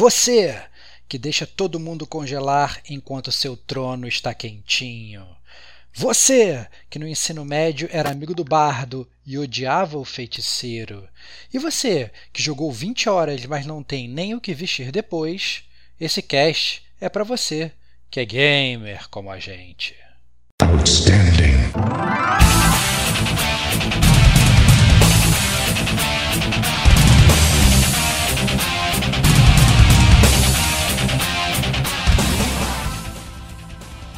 Você que deixa todo mundo congelar enquanto seu trono está quentinho. Você, que no ensino médio era amigo do bardo e odiava o feiticeiro. E você, que jogou 20 horas, mas não tem nem o que vestir depois. Esse cast é para você, que é gamer como a gente. Outstanding.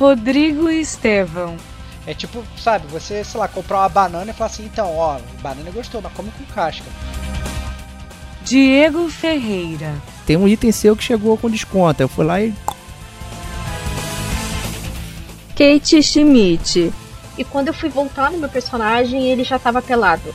Rodrigo Estevão. É tipo, sabe, você, sei lá, comprar uma banana e falar assim, então, ó, banana gostou, mas come com casca. Diego Ferreira. Tem um item seu que chegou com desconto. Eu fui lá e. Kate Schmidt. E quando eu fui voltar no meu personagem, ele já tava pelado.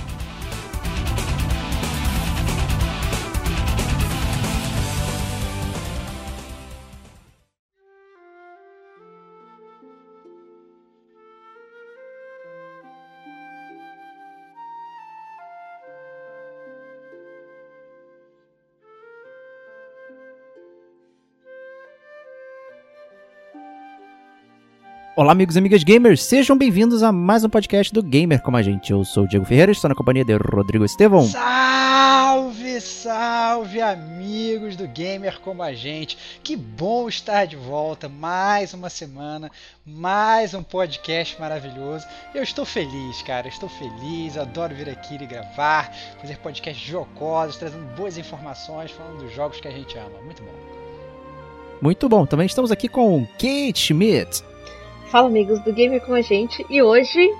Olá, amigos e amigas gamers, sejam bem-vindos a mais um podcast do Gamer Como a Gente. Eu sou o Diego Ferreira, estou na companhia de Rodrigo Estevão. Salve, salve, amigos do Gamer Como a Gente. Que bom estar de volta, mais uma semana, mais um podcast maravilhoso. Eu estou feliz, cara, estou feliz, adoro vir aqui e gravar, fazer podcasts jocosos, trazendo boas informações, falando dos jogos que a gente ama. Muito bom. Muito bom, também estamos aqui com Kate Schmidt. Fala amigos do Gamer com a gente e hoje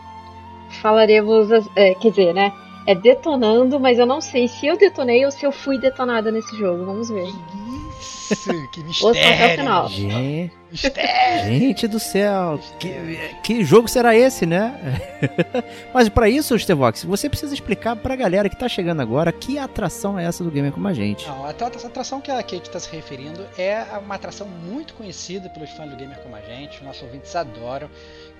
falaremos, é, quer dizer, né? É detonando, mas eu não sei se eu detonei ou se eu fui detonada nesse jogo. Vamos ver. Isso, que mistério. até o final. Gente, gente do céu, que, que jogo será esse, né? Mas para isso, Stevox, você precisa explicar pra galera que tá chegando agora que atração é essa do Gamer Como a Gente. Não, a atração que a Kate está se referindo é uma atração muito conhecida pelos fãs do Gamer Como a Gente, os nossos ouvintes adoram,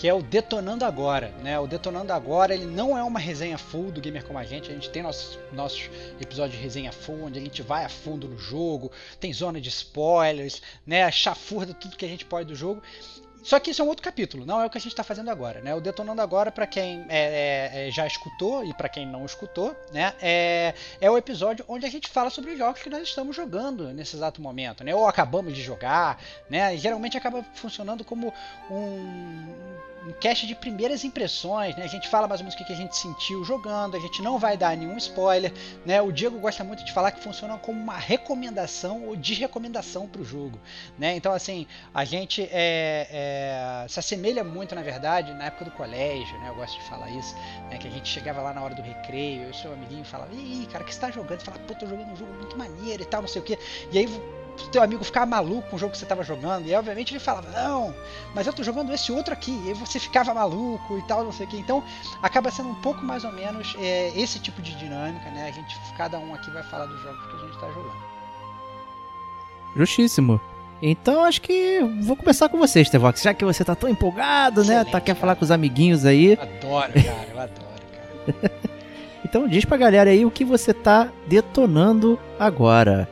que é o Detonando Agora. Né? O Detonando Agora ele não é uma resenha full do Gamer Como a Gente, a gente tem nossos, nossos episódios de resenha full, onde a gente vai a fundo no jogo, tem zona de spoilers, né, chafurda tudo que a gente pode do jogo. Só que isso é um outro capítulo, não é o que a gente está fazendo agora, né? O Detonando Agora, para quem é, é, é, já escutou e para quem não escutou, né? É, é o episódio onde a gente fala sobre os jogos que nós estamos jogando nesse exato momento, né? Ou acabamos de jogar, né? Geralmente acaba funcionando como um, um cast de primeiras impressões, né? A gente fala mais ou menos o que a gente sentiu jogando, a gente não vai dar nenhum spoiler, né? O Diego gosta muito de falar que funciona como uma recomendação ou desrecomendação para o jogo, né? Então, assim, a gente é, é, se assemelha muito, na verdade, na época do colégio, né? Eu gosto de falar isso, né? Que a gente chegava lá na hora do recreio, e o seu amiguinho falava, ih, cara, que você tá jogando? Você fala, pô, tô jogando um jogo muito maneiro e tal, não sei o que. E aí teu amigo ficar maluco com o jogo que você estava jogando. E obviamente ele falava, não, mas eu tô jogando esse outro aqui. E você ficava maluco e tal, não sei o que. Então acaba sendo um pouco mais ou menos é, esse tipo de dinâmica, né? A gente, cada um aqui vai falar dos jogos que a gente está jogando. Justíssimo. Então acho que vou começar com você, Stevox, já que você tá tão empolgado, Excelente, né? Tá quer cara. falar com os amiguinhos aí. Eu adoro, cara, eu adoro, cara. então diz pra galera aí o que você tá detonando agora.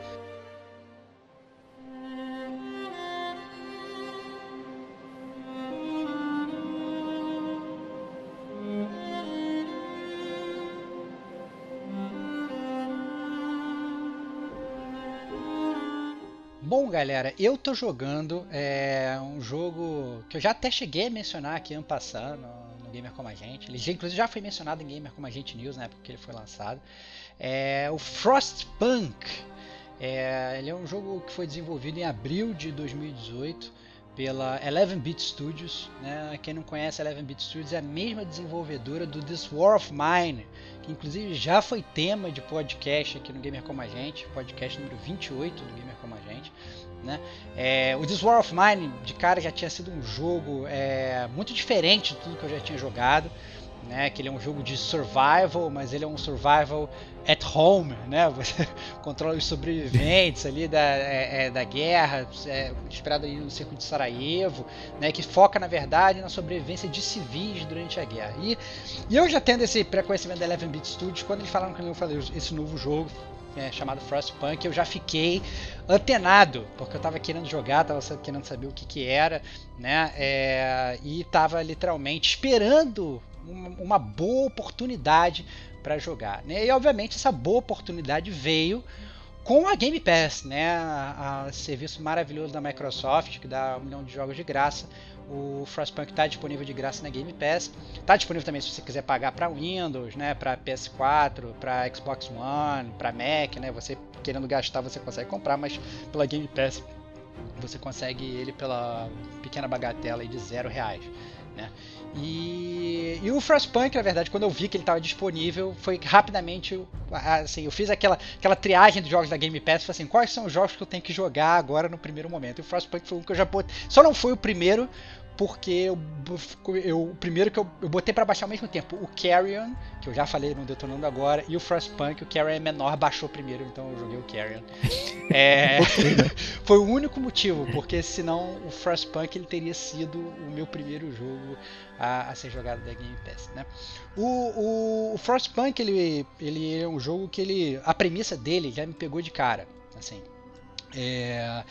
Galera, eu tô jogando é, um jogo que eu já até cheguei a mencionar aqui ano passado no, no Gamer Como a Gente. Ele já, inclusive já foi mencionado em Gamer Como a Gente News na época que ele foi lançado. É o Frostpunk. É, ele é um jogo que foi desenvolvido em abril de 2018 pela 11-Bit Studios. Né? Quem não conhece a 11-Bit Studios é a mesma desenvolvedora do This War of Mine, que inclusive já foi tema de podcast aqui no Gamer Como a Gente, podcast número 28 do Gamer. Né? É, o This War of Mine, de cara, já tinha sido um jogo é, muito diferente de tudo que eu já tinha jogado. né? Que ele é um jogo de survival, mas ele é um survival at home, né? Você controla os sobreviventes ali da, é, é, da guerra, é, inspirado aí no circuito de Sarajevo, né? Que foca na verdade na sobrevivência de civis durante a guerra. E, e eu já tendo esse pré-conhecimento da Eleven Beat Studios, quando eles falaram que eu falei esse novo jogo é, chamado Frostpunk, eu já fiquei antenado, porque eu estava querendo jogar, estava querendo saber o que, que era, né? É, e estava literalmente esperando uma, boa oportunidade para jogar. Né? E obviamente essa boa oportunidade veio com a Game Pass, né? A, a serviço maravilhoso da Microsoft que dá um milhão de jogos de graça. O Frostpunk está disponível de graça na Game Pass. Está disponível também se você quiser pagar para Windows, né? Para PS4, para Xbox One, para Mac, né? Você querendo gastar você consegue comprar, mas pela Game Pass você consegue ele pela pequena bagatela de zero reais, né? E, e o Frostpunk, na verdade, quando eu vi que ele estava disponível, foi rapidamente assim, eu fiz aquela, aquela triagem dos jogos da Game Pass, falei assim, quais são os jogos que eu tenho que jogar agora no primeiro momento. E o Frostpunk foi um que eu já botei, só não foi o primeiro, porque eu, eu, o primeiro que eu, eu botei para baixar ao mesmo tempo, o Carrion, que eu já falei no Detonando agora, e o Frostpunk, o Carrion é menor, baixou primeiro, então eu joguei o Carrion. É, foi o único motivo, porque senão o Frostpunk ele teria sido o meu primeiro jogo a, a ser jogado da Game Pass, né? O, o, o Frostpunk ele, ele é um jogo que ele, a premissa dele já me pegou de cara, assim. É,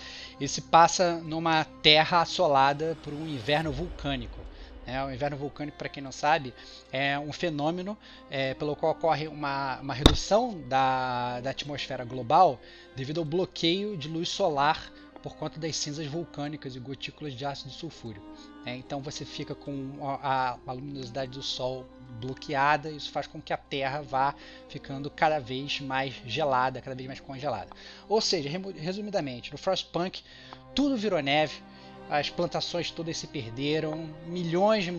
passa numa terra assolada por um inverno vulcânico. É, o inverno vulcânico, para quem não sabe, é um fenômeno é, pelo qual ocorre uma, uma redução da, da atmosfera global devido ao bloqueio de luz solar por conta das cinzas vulcânicas e gotículas de ácido sulfúrico. É, então você fica com a, a, luminosidade do Sol bloqueada, isso faz com que a Terra vá ficando cada vez mais gelada, cada vez mais congelada. Ou seja, resumidamente, no Frostpunk tudo virou neve, as plantações todas se perderam, milhões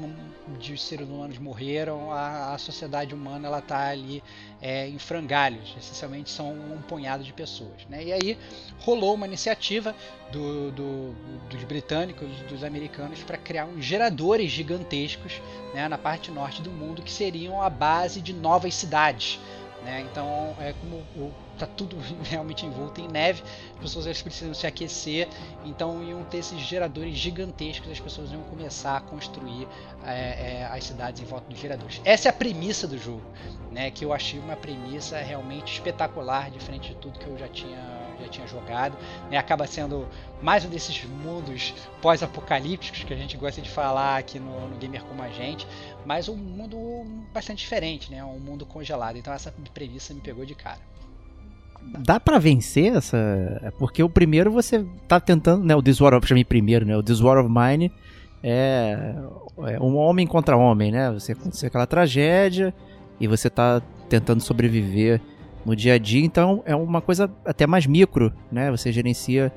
de seres humanos morreram, a, a sociedade humana ela está ali é, em frangalhos, essencialmente são um punhado de pessoas. Né? E aí rolou uma iniciativa do, do, dos britânicos, dos americanos, para criar uns geradores gigantescos né, na parte norte do mundo que seriam a base de novas cidades. Né? Então, é como o, tá tudo realmente envolto em neve, as pessoas elas precisam se aquecer, então iam ter esses geradores gigantescos, as pessoas iam começar a construir é, é, as cidades em volta dos geradores. Essa é a premissa do jogo, né? Que eu achei uma premissa realmente espetacular, diferente de tudo que eu já tinha já tinha jogado. Né? Acaba sendo mais um desses mundos pós-apocalípticos que a gente gosta de falar aqui no, no Gamer Como a Gente, mas um mundo bastante diferente, né? um mundo congelado. Então essa premissa me pegou de cara. Dá para vencer essa. É porque o primeiro você tá tentando, né? O This War of. Chamei primeiro, né? O This War of Mine é, é um homem contra homem, né? Você aconteceu aquela tragédia e você tá tentando sobreviver no dia a dia, então é uma coisa até mais micro, né? Você gerencia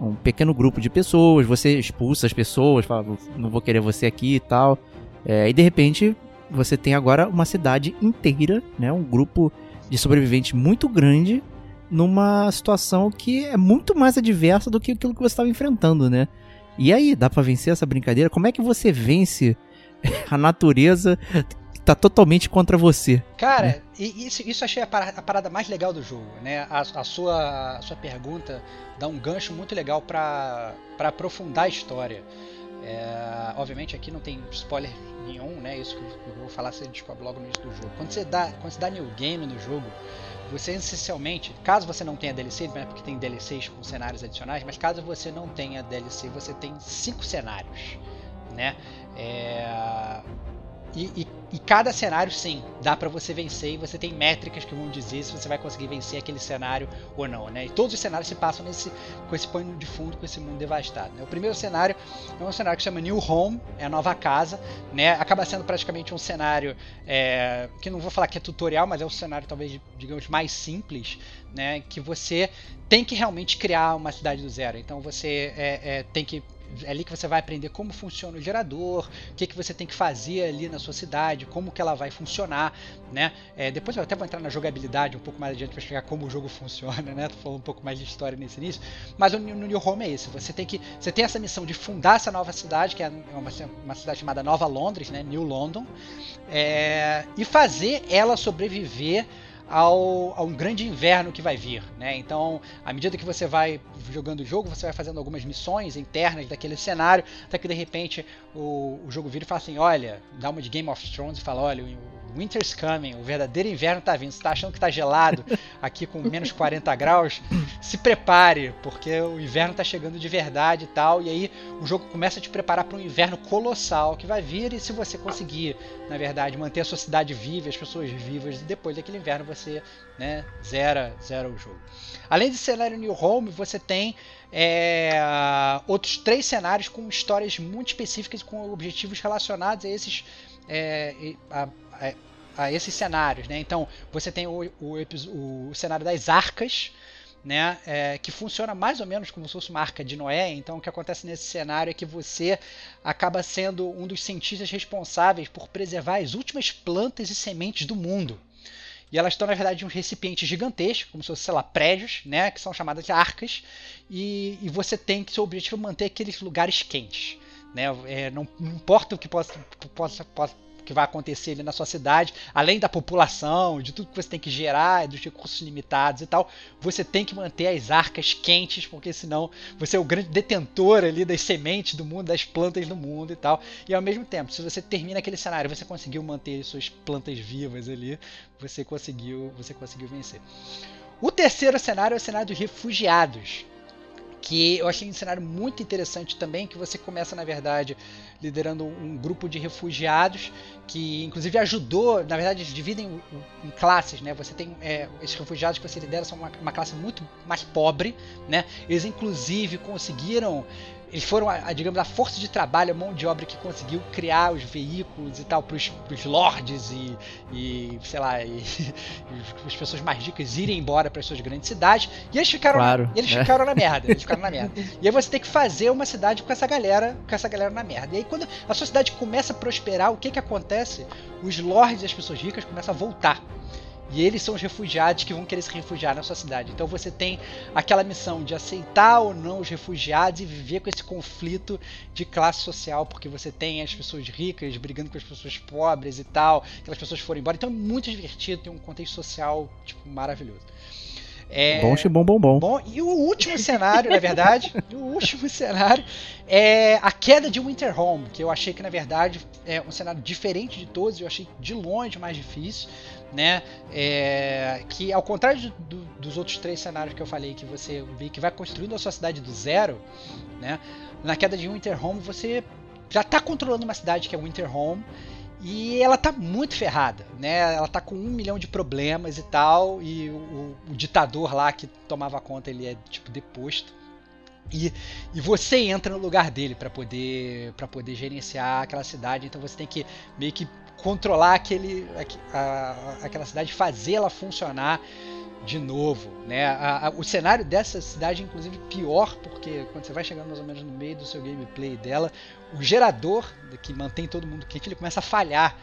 um pequeno grupo de pessoas, você expulsa as pessoas, fala, não vou querer você aqui e tal. É, e de repente você tem agora uma cidade inteira, né? Um grupo de sobreviventes muito grande numa situação que é muito mais adversa do que aquilo que você estava enfrentando, né? E aí, dá para vencer essa brincadeira? Como é que você vence a natureza tá totalmente contra você. Cara, né? isso, isso achei a parada, a parada, mais legal do jogo, né? A, a, sua, a sua pergunta dá um gancho muito legal para aprofundar a história. É, obviamente aqui não tem spoiler nenhum, né? Isso que eu vou falar você descobre logo no início do jogo. Quando você dá, quando você dá new game no jogo, você essencialmente, caso você não tenha DLC, não é porque tem DLCs com cenários adicionais, mas caso você não tenha DLC, você tem cinco cenários, né? É, e, e, e, cada cenário, sim, dá para você vencer e você tem métricas que vão dizer se você vai conseguir vencer aquele cenário ou não, né? E todos os cenários se passam nesse, com esse pano de fundo, com esse mundo devastado. Né? O primeiro cenário é um cenário que chama New Home, é a nova casa, né? Acaba sendo praticamente um cenário é, que não vou falar que é tutorial, mas é um cenário talvez, digamos, mais simples, né? Que você tem que realmente criar uma cidade do zero. Então você é, é, tem que é ali que você vai aprender como funciona o gerador, o que, que você tem que fazer ali na sua cidade, como que ela vai funcionar, né? É, depois eu até vou entrar na jogabilidade um pouco mais adiante para explicar como o jogo funciona, né? Tô falando um pouco mais de história nesse início, mas no, no New Home é isso. Você tem que, você tem essa missão de fundar essa nova cidade, que é uma, uma cidade chamada Nova Londres, né? New London, é, e fazer ela sobreviver ao, a um grande inverno que vai vir. Né? Então, à medida que você vai jogando o jogo, você vai fazendo algumas missões internas daquele cenário, até que de repente o, o jogo vira e fala assim: olha, dá uma de Game of Thrones e fala: olha, o Winter's coming, o verdadeiro inverno está vindo. Você está achando que está gelado aqui com menos 40 graus? Se prepare, porque o inverno está chegando de verdade e tal. E aí o jogo começa a te preparar para um inverno colossal que vai vir. E se você conseguir, na verdade, manter a sua cidade viva, as pessoas vivas, depois daquele inverno você né, zera, zera o jogo. Além de cenário New Home, você tem é, outros três cenários com histórias muito específicas com objetivos relacionados a esses é, a, a, a, esses cenários, né? Então você tem o, o, o cenário das arcas, né, é, que funciona mais ou menos como se fosse uma arca de Noé. Então, o que acontece nesse cenário é que você acaba sendo um dos cientistas responsáveis por preservar as últimas plantas e sementes do mundo. E elas estão, na verdade, em um recipiente gigantesco, como se fossem, sei lá, prédios, né, que são chamadas de arcas, e, e você tem que, seu objetivo é manter aqueles lugares quentes. Né? É, não, não, importa o que possa, possa, possa, que vai acontecer ali na sua cidade, além da população, de tudo que você tem que gerar, dos recursos limitados e tal, você tem que manter as arcas quentes, porque senão você é o grande detentor ali das sementes do mundo, das plantas do mundo e tal. E ao mesmo tempo, se você termina aquele cenário, você conseguiu manter suas plantas vivas ali, você conseguiu, você conseguiu vencer. O terceiro cenário é o cenário dos refugiados que eu achei um cenário muito interessante também, que você começa, na verdade, liderando um grupo de refugiados, que inclusive ajudou, na verdade, eles dividem em classes, né? Você tem é, esses refugiados que você lidera são uma, uma classe muito mais pobre, né? Eles inclusive conseguiram eles foram, a, a, digamos, a força de trabalho, a mão de obra que conseguiu criar os veículos e tal para os lords e, e, sei lá, e, e, as pessoas mais ricas irem embora para as suas grandes cidades. E eles ficaram, claro, eles é. ficaram na merda. Eles ficaram na merda. E aí você tem que fazer uma cidade com essa galera, com essa galera na merda. E aí quando a sua cidade começa a prosperar, o que que acontece? Os lords e as pessoas ricas começam a voltar e eles são os refugiados que vão querer se refugiar na sua cidade. Então você tem aquela missão de aceitar ou não os refugiados e viver com esse conflito de classe social, porque você tem as pessoas ricas brigando com as pessoas pobres e tal, aquelas pessoas foram embora. Então é muito divertido, tem um contexto social tipo, maravilhoso. É, bom, bom, bom, bom. bom. E o último cenário, na verdade, o último cenário é a queda de Winterhome, que eu achei que na verdade é um cenário diferente de todos, eu achei de longe mais difícil né? É, que ao contrário do, dos outros três cenários que eu falei, que você vê que vai construindo a sua cidade do zero, né? Na queda de Winterhome você já está controlando uma cidade que é Winterhome e ela tá muito ferrada, né? Ela tá com um milhão de problemas e tal, e o, o ditador lá que tomava conta ele é tipo deposto. E, e você entra no lugar dele para poder para poder gerenciar aquela cidade. Então você tem que meio que controlar aquele, a, aquela cidade, fazer ela funcionar de novo, né? A, o cenário dessa cidade, inclusive, pior porque quando você vai chegando mais ou menos no meio do seu gameplay dela, o gerador que mantém todo mundo quente, ele começa a falhar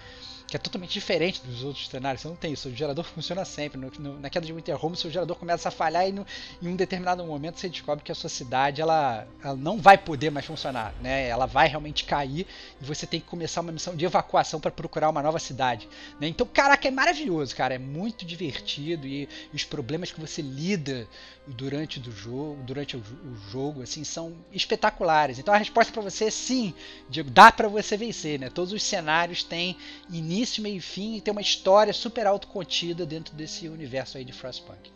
que é totalmente diferente dos outros cenários. Você não tem isso. O gerador funciona sempre. No, no, na queda de Winterhome, seu gerador começa a falhar e no, em um determinado momento você descobre que a sua cidade ela, ela não vai poder mais funcionar. Né? Ela vai realmente cair e você tem que começar uma missão de evacuação para procurar uma nova cidade. Né? Então, caraca, é maravilhoso, cara. É muito divertido e, e os problemas que você lida durante do jogo, durante o, o, jogo, assim, são espetaculares. Então a resposta para você é sim, Diego, dá para você vencer, né? Todos os cenários têm início, meio e fim e tem uma história super autocontida dentro desse universo aí de Frostpunk.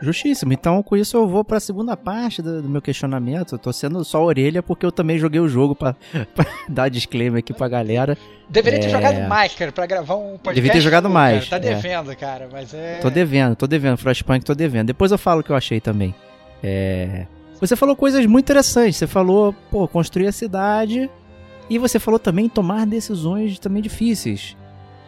Justíssimo. Então, com isso, eu vou para a segunda parte do, do, meu questionamento. Eu tô sendo só orelha porque eu também joguei o jogo para dar disclaimer aqui pra galera. Deveria ter é... jogado mais, cara, pra gravar um podcast. Devia ter jogado mais. Cara. Tá é. devendo, é. cara, mas é. Tô devendo, tô devendo. Frostpunk, tô devendo. Depois eu falo o que eu achei também. É. Você falou coisas muito interessantes. Você falou, pô, construir a cidade. E você falou também tomar decisões também difíceis.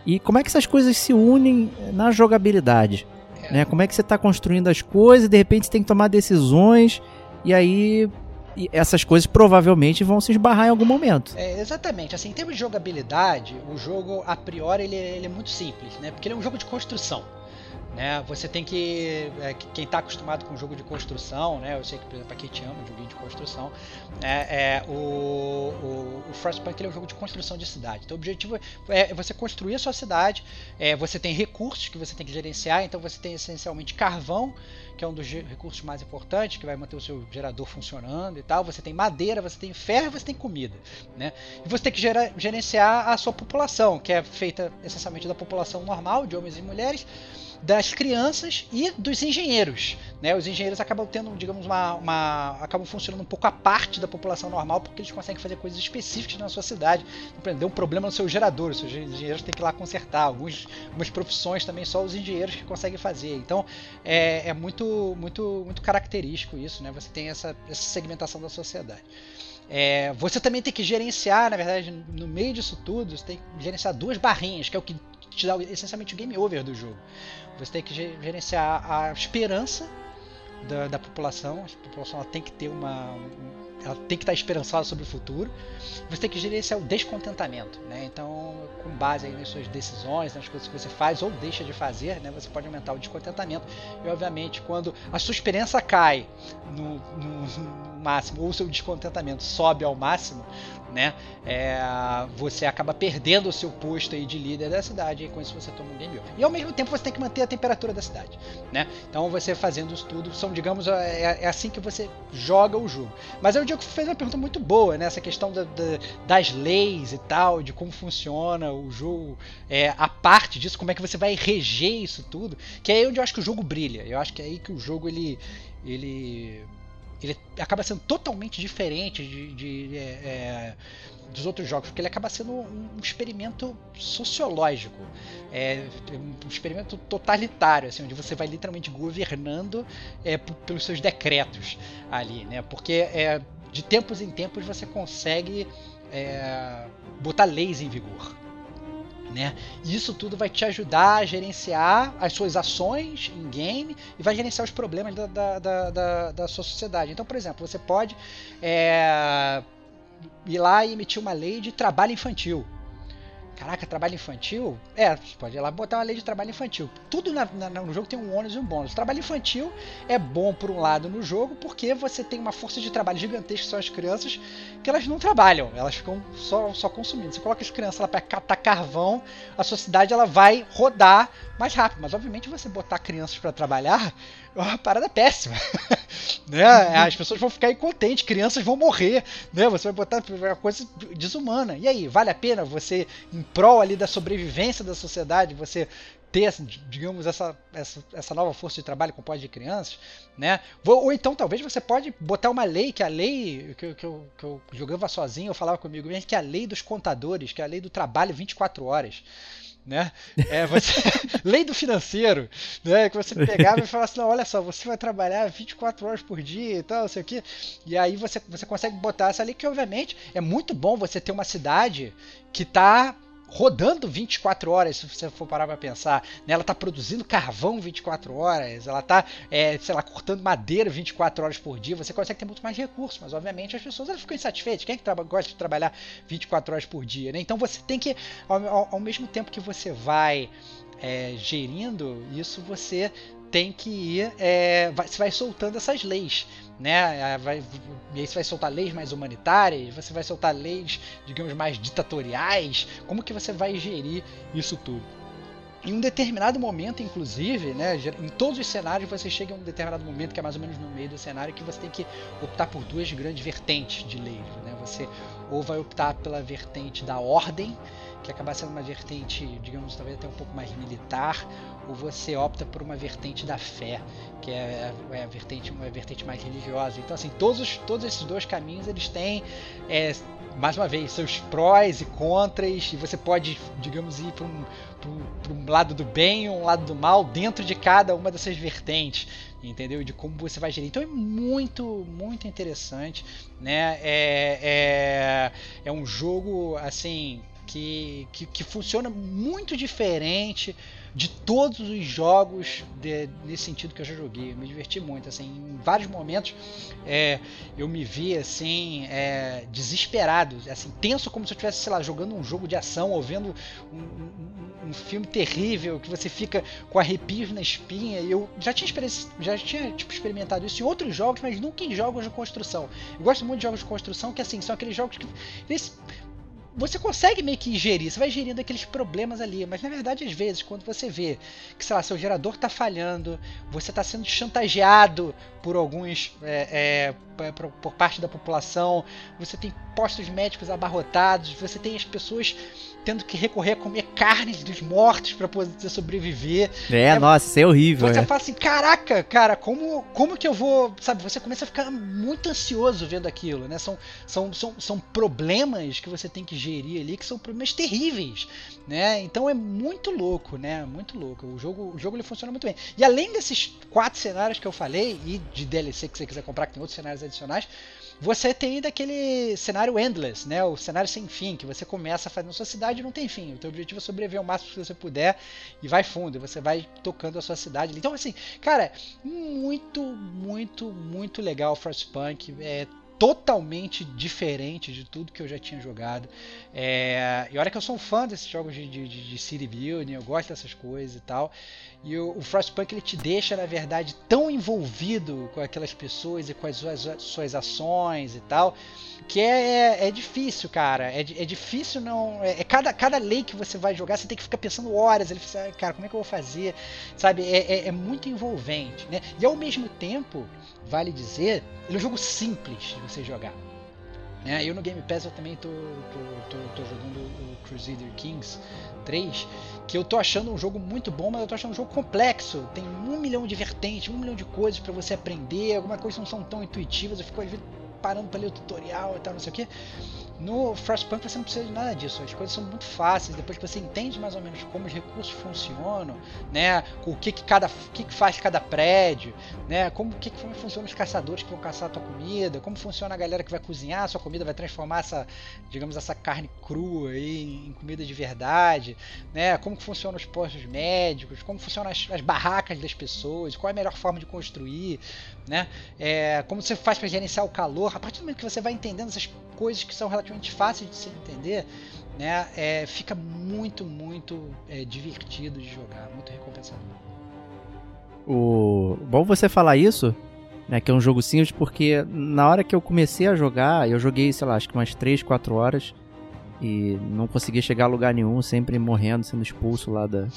E como é que essas coisas se unem na jogabilidade? Né? Como é que você está construindo as coisas e de repente você tem que tomar decisões e aí E essas coisas provavelmente vão se esbarrar em algum momento. É, exatamente. Assim, em termos de jogabilidade, o jogo, a priori, ele, ele é muito simples, né? Porque ele é um jogo de construção. Né? Você tem que. É, quem está acostumado com jogo de construção, né? eu sei que, por exemplo, te ama, joguinho de construção. Né? É, o, o, o Frostpunk é um jogo de construção de cidade. Então, o objetivo é você construir a sua cidade. É, você tem recursos que você tem que gerenciar. Então, você tem essencialmente carvão, que é um dos recursos mais importantes, que vai manter o seu gerador funcionando e tal. Você tem madeira, você tem ferro você tem comida. Né? E você tem que gera, gerenciar a sua população, que é feita essencialmente da população normal, de homens e mulheres das crianças e dos engenheiros. Né? Os engenheiros acabam tendo, digamos, uma, uma, acabam funcionando um pouco à parte da população normal porque eles conseguem fazer coisas específicas na sua cidade. Por deu um problema no seu gerador, os seus engenheiros têm que ir lá consertar. Alguns, algumas profissões também só os engenheiros que conseguem fazer. Então é, é muito, muito, muito característico isso, né? Você tem essa, essa segmentação da sociedade. É, você também tem que gerenciar, na verdade, no meio disso tudo, você tem que gerenciar duas barrinhas, que é o que te dá essencialmente o game over do jogo. Você tem que gerenciar a esperança da, da população. A população tem que ter uma. Ela tem que estar esperançada sobre o futuro. Você tem que gerenciar o descontentamento. Né? Então, com base nas suas decisões, nas coisas que você faz ou deixa de fazer, né? você pode aumentar o descontentamento. E, obviamente, quando a sua esperança cai no, no, no máximo ou o seu descontentamento sobe ao máximo, né? É, você acaba perdendo o seu posto aí de líder da cidade e com isso você toma um game over. E ao mesmo tempo você tem que manter a temperatura da cidade, né? Então você fazendo isso tudo, são digamos é, é assim que você joga o jogo. Mas aí o Diego fez uma pergunta muito boa, né? Essa questão da, da, das leis e tal, de como funciona o jogo, é, a parte disso, como é que você vai reger isso tudo, que é aí onde eu acho que o jogo brilha. Eu acho que é aí que o jogo ele ele ele acaba sendo totalmente diferente de, de é, é, dos outros jogos, porque ele acaba sendo um, experimento sociológico, é, um experimento totalitário, assim, onde você vai literalmente governando é, pelos seus decretos ali, né? Porque é, de tempos em tempos você consegue é, botar leis em vigor. Né? Isso tudo vai te ajudar a gerenciar as suas ações em game e vai gerenciar os problemas da, da, da, da, da sua sociedade. Então, por exemplo, você pode é, ir lá e emitir uma lei de trabalho infantil. Caraca, trabalho infantil? É, você pode ir lá botar uma lei de trabalho infantil. Tudo na, na, no jogo tem um ônus e um bônus. Trabalho infantil é bom por um lado no jogo, porque você tem uma força de trabalho gigantesca, que são as crianças, que elas não trabalham, elas ficam só, só consumindo. Você coloca as crianças lá para catar carvão, a sociedade ela vai rodar mais rápido. Mas obviamente você botar crianças para trabalhar é uma parada péssima. né? As pessoas vão ficar incontentes, crianças vão morrer, né? Você vai botar uma coisa desumana. E aí, vale a pena você, em prol ali da sobrevivência da sociedade, você ter, digamos, essa, essa, essa nova força de trabalho composta de crianças, né? Ou, ou, então talvez você pode botar uma lei, que a lei que, que, eu, que eu jogava sozinho, eu falava comigo mesmo, que é a lei dos contadores, que é a lei do trabalho 24 horas né? É, você, lei do financeiro, né? Que você pegava e falava assim, não, olha só, você vai trabalhar 24 horas por dia e tal, sei o quê. E aí você, você consegue botar essa lei que, obviamente, é muito bom você ter uma cidade que está rodando 24 horas, se você for parar para pensar. Né? Ela está produzindo carvão 24 horas, ela está, é, sei lá, cortando madeira 24 horas por dia. Você consegue ter muito mais recursos, mas obviamente as pessoas elas ficam insatisfeitas. Quem é que gosta de trabalhar 24 horas por dia? Né? Então você tem que, ao, ao, ao mesmo tempo que você vai é, gerindo isso, você tem que ir, é, vai, você vai soltando essas leis, né? Vai, e aí você vai soltar leis mais humanitárias, você vai soltar leis, digamos, mais ditatoriais. Como que você vai gerir isso tudo? Em um determinado momento, inclusive, né, em todos os cenários, você chega a um determinado momento, que é mais ou menos no meio do cenário, que você tem que optar por duas grandes vertentes de leis. Né? Você ou vai optar pela vertente da ordem, que acaba sendo uma vertente, digamos, talvez até um pouco mais militar, ou você opta por uma vertente da fé, que é, é a vertente, uma vertente mais religiosa. Então, assim, todos, todos esses dois caminhos eles têm, é, mais uma vez, seus prós e contras, e você pode, digamos, ir para um, um, lado do bem ou um lado do mal dentro de cada uma dessas vertentes entendeu? De como você vai gerir. Então é muito, muito interessante, né? É, é, é um jogo assim que, que, que funciona muito diferente de todos os jogos de, nesse sentido que eu já joguei. Eu me diverti muito, assim, em vários momentos é, eu me vi assim é, desesperado, assim tenso como se eu estivesse, sei lá, jogando um jogo de ação ou vendo um, um, um, filme terrível que você fica com arrepios na espinha. Eu já tinha já tinha tipo, experimentado isso em outros jogos, mas nunca em jogos de construção. Eu gosto muito de jogos de construção que assim são aqueles jogos que eles você consegue meio que gerir, você vai gerindo aqueles problemas ali, mas na verdade, às vezes, quando você vê que, sei lá, seu gerador está falhando, você está sendo chantageado por alguns, é, é, por, por parte da população, você tem postos médicos abarrotados, você tem as pessoas tendo que recorrer a comer carnes dos mortos para poder sobreviver. É, é, nossa, isso é horrível. Você é. fala assim, caraca, cara, como, como que eu vou, sabe? Você começa a ficar muito ansioso vendo aquilo, né? São, são, são, são problemas que você tem que gerir ali, que são problemas terríveis, né? Então é muito louco, né? Muito louco. O jogo, o jogo ele funciona muito bem. E além desses quatro cenários que eu falei e de DLC que você quiser comprar, que tem outros cenários adicionais, você tem daquele cenário endless, né? O cenário sem fim, que você começa fazendo sua cidade e não tem fim. O teu objetivo é sobreviver o máximo que você puder e vai fundo, você vai tocando a sua cidade. Então, assim, cara, muito, muito, muito legal o Frostpunk. É totalmente diferente de tudo que eu já tinha jogado. É, e olha que eu sou um fã desses jogos de, de, de city building, eu gosto dessas coisas e tal. E o, o Frostpunk ele te deixa, na verdade, tão envolvido com aquelas pessoas e com as suas, suas ações e tal, que é, é, é difícil, cara. É, é difícil não. É, é, cada, cada lei que você vai jogar, você tem que ficar pensando horas. Ele fala, cara, como é que eu vou fazer? Sabe? É, é, é muito envolvente, né? E ao mesmo tempo, vale dizer, ele é um jogo simples de você jogar. É, eu no Game Pass eu também tô, tô, tô, tô jogando o Crusader Kings 3, que eu tô achando um jogo muito bom, mas eu tô achando um jogo complexo. Tem um milhão de vertentes, um milhão de coisas para você aprender, algumas coisas não são tão intuitivas, eu fico parando para ler o tutorial e tal, não sei o que. No Frostpunk você não precisa de nada disso, as coisas são muito fáceis, depois que você entende mais ou menos como os recursos funcionam, né, o que que cada o que, que faz cada prédio, né, como que, que funciona os caçadores que vão caçar a tua comida, como funciona a galera que vai cozinhar a sua comida, vai transformar essa, digamos, essa carne crua aí em comida de verdade, né, como que funcionam os postos médicos, como funcionam as, as barracas das pessoas, qual é a melhor forma de construir, né, é, como você faz para gerenciar o calor, a partir do momento que você vai entendendo essas coisas que são relativamente fáceis de se entender, né, é, fica muito, muito é, divertido de jogar, muito recompensador. O bom você falar isso, né, que é um jogo simples, porque na hora que eu comecei a jogar, eu joguei, sei lá, acho que umas 3, 4 horas e não conseguia chegar a lugar nenhum, sempre morrendo, sendo expulso lá da,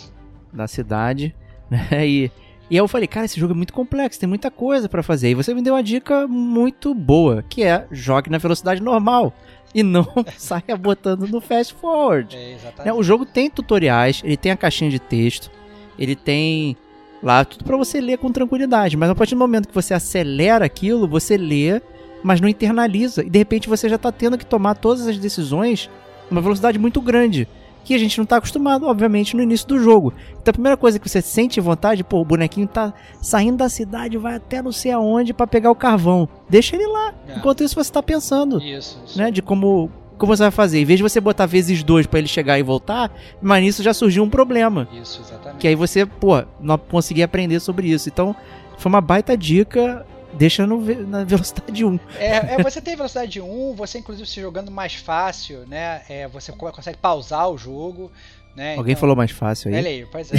da cidade, né, e e aí eu falei, cara, esse jogo é muito complexo, tem muita coisa para fazer. E você me deu uma dica muito boa, que é jogue na velocidade normal e não saia botando no fast forward. É, o jogo tem tutoriais, ele tem a caixinha de texto, ele tem lá tudo para você ler com tranquilidade. Mas a partir do momento que você acelera aquilo, você lê, mas não internaliza. E de repente você já tá tendo que tomar todas as decisões numa velocidade muito grande que a gente não tá acostumado, obviamente, no início do jogo. Então a primeira coisa que você sente vontade, pô, o bonequinho tá saindo da cidade, vai até não sei aonde para pegar o carvão. Deixa ele lá. É. Enquanto isso você tá pensando, isso, isso. né, de como como você vai fazer? Em vez de você botar vezes dois para ele chegar e voltar, mas nisso já surgiu um problema. Isso, exatamente. Que aí você, pô, não conseguia aprender sobre isso. Então, foi uma baita dica deixa no, na velocidade 1. É, é, você tem velocidade 1, você inclusive se jogando mais fácil, né? É, você consegue pausar o jogo. Né? Alguém então, falou mais fácil aí? Olha aí, pois é.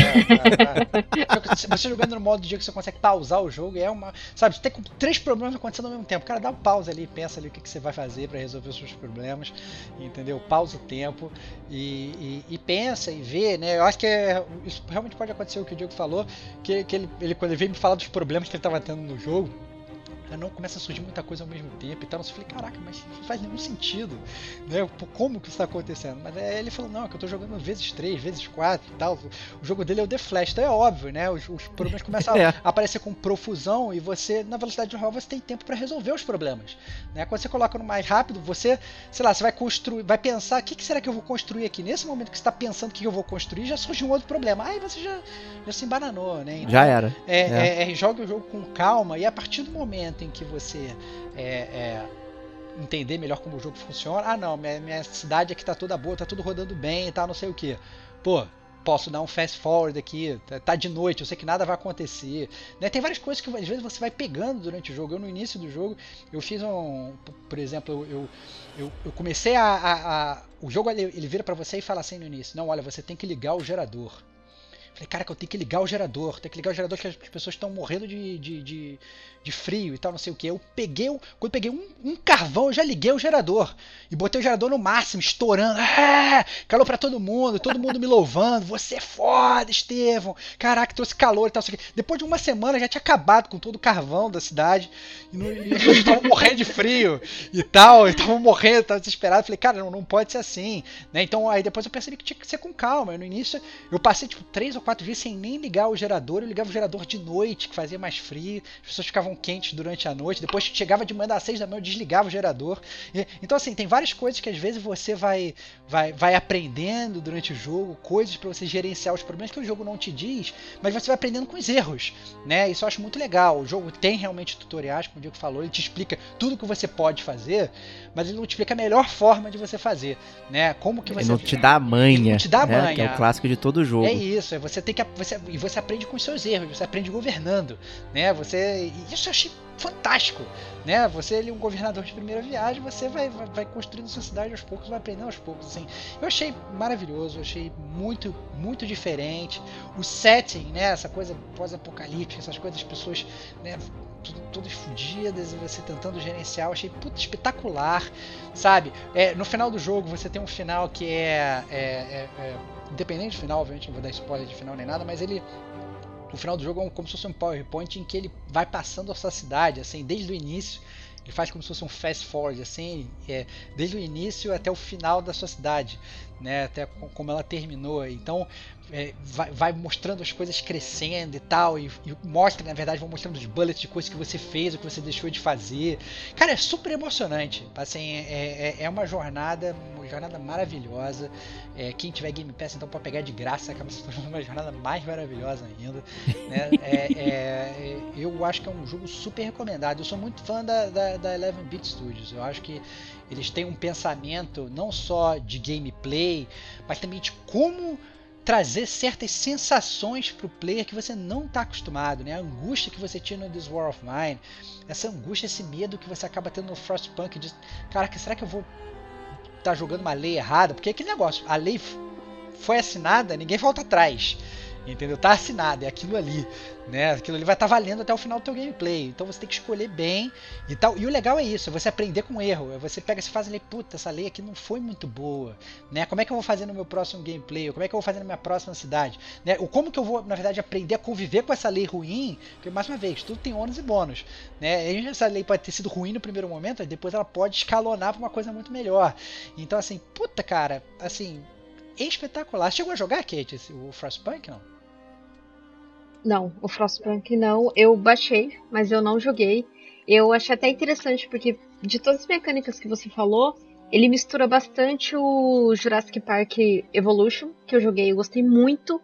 Tá, tá. Você jogando no modo de dia que você consegue pausar o jogo, é uma. Sabe, você tem três problemas acontecendo ao mesmo tempo. Cara, dá uma pausa ali, pensa ali o que, que você vai fazer para resolver os seus problemas, entendeu? Pausa o tempo e, e, e, pensa e vê, né? Eu acho que é, isso realmente pode acontecer o que o Diego falou, que, que ele, ele, quando ele veio me falar dos problemas que ele estava tendo no jogo, não começa a surgir muita coisa ao mesmo tempo e tal. Eu falei, caraca, mas não faz nenhum sentido, né? Como que isso está acontecendo? Mas aí ele falou, não, é que eu estou jogando vezes 3, vezes 4 e tal. O jogo dele é o The Flash, então é óbvio, né? Os, os problemas começam é. a aparecer com profusão e você, na velocidade normal, você tem tempo para resolver os problemas. Né? Quando você coloca no mais rápido, você, sei lá, você vai construir, vai pensar, o que, que será que eu vou construir aqui? Nesse momento que você está pensando o que eu vou construir, já surge um outro problema. Aí você já, já se embananou, né? Então, já era. É, é. É, é, joga o jogo com calma e a partir do momento momento em que você é, é, entender melhor como o jogo funciona. Ah, não, minha, minha cidade aqui tá toda boa, tá tudo rodando bem e tal, não sei o que. Pô, posso dar um fast forward aqui, tá, tá de noite, eu sei que nada vai acontecer. Né? Tem várias coisas que às vezes você vai pegando durante o jogo. Eu no início do jogo, eu fiz um, por exemplo, eu, eu, eu comecei a, a, a, o jogo ele vira para você e fala assim no início, não, olha, você tem que ligar o gerador. Falei, cara, que eu tenho que ligar o gerador, tem que ligar o gerador que as pessoas estão morrendo de, de, de, de, frio e tal, não sei o que. Eu peguei, quando eu peguei um, um, carvão, eu já liguei o gerador. E botei o gerador no máximo, estourando. Ah, calor para todo mundo, todo mundo me louvando. Você é foda, Estevão. Caraca, trouxe calor e tal. Depois de uma semana já tinha acabado com todo o carvão da cidade. E, pessoas estavam morrendo de frio e tal. Estavam morrendo, estavam desesperados. Falei, cara, não, não pode ser assim. Né? Então aí depois eu percebi que tinha que ser com calma. no início eu passei tipo três ou quatro dias sem nem ligar o gerador. Eu ligava o gerador de noite, que fazia mais frio. As pessoas ficavam quentes durante a noite. Depois chegava de manhã às seis da manhã, eu desligava o gerador. E, então, assim, tem várias coisas que às vezes você vai, vai, vai aprendendo durante o jogo, coisas para você gerenciar os problemas que o jogo não te diz, mas você vai aprendendo com os erros, né? Isso eu acho muito legal. O jogo tem realmente tutoriais, como o Diego falou, ele te explica tudo que você pode fazer, mas ele não te explica a melhor forma de você fazer, né? Como que você ele não te dá a manha. Ele não te dá a né? manha. Que é o clássico de todo jogo. É isso, é você tem que você e você aprende com os seus erros, você aprende governando, né? Você isso eu achei fantástico, né? Você é um governador de primeira viagem, você vai, vai, vai, construindo sua cidade aos poucos, vai aprendendo aos poucos, assim. Eu achei maravilhoso, eu achei muito, muito diferente. O setting, né? Essa coisa pós-apocalíptica, essas coisas, as pessoas, né? Tudo, todas fodidas e você tentando gerenciar, eu achei puta, espetacular, sabe? É, no final do jogo você tem um final que é, é, é, é independente do final, obviamente não vou dar spoiler de final nem nada, mas ele o final do jogo é como se fosse um PowerPoint em que ele vai passando a sua cidade, assim, desde o início. Ele faz como se fosse um fast forward, assim, é, desde o início até o final da sua cidade, né, até como ela terminou. Então, é, vai, vai, mostrando as coisas crescendo e tal, e, e, mostra, na verdade, vão mostrando os bullets de coisas que você fez, o que você deixou de fazer. Cara, é super emocionante. Assim, é, é, é uma jornada, uma jornada maravilhosa. É, quem tiver Game Pass, então pode pegar de graça, acaba se tornando uma jornada mais maravilhosa ainda. Né? É, é, eu acho que é um jogo super recomendado. Eu sou muito fã da, da, da 11-Bit Studios. Eu acho que eles têm um pensamento não só de gameplay, mas também de como trazer certas sensações para o player que você não está acostumado, né? A angústia que você tinha no This War of Mine, essa angústia, esse medo que você acaba tendo no Frostpunk de, cara, será que eu vou estar tá jogando uma lei errada? Porque é aquele negócio, a lei foi assinada, ninguém volta atrás. Entendeu? Tá assinado, é aquilo ali né? Aquilo ali vai estar tá valendo até o final do teu gameplay. Então você tem que escolher bem e tal. E o legal é isso, é você aprender com erro. É você pega e faz ali, puta, essa lei aqui não foi muito boa, né? Como é que eu vou fazer no meu próximo gameplay? Como é que eu vou fazer na minha próxima cidade? Né? Ou como que eu vou, na verdade, aprender a conviver com essa lei ruim? Porque mais uma vez, tudo tem ônus e bônus, né? E essa lei pode ter sido ruim no primeiro momento, depois ela pode escalonar para uma coisa muito melhor. Então assim, puta, cara, assim, espetacular. Chegou a jogar, Kate, o Frostpunk, não? Não, o Frostpunk não. Eu baixei, mas eu não joguei. Eu achei até interessante porque de todas as mecânicas que você falou, ele mistura bastante o Jurassic Park Evolution, que eu joguei, eu gostei muito,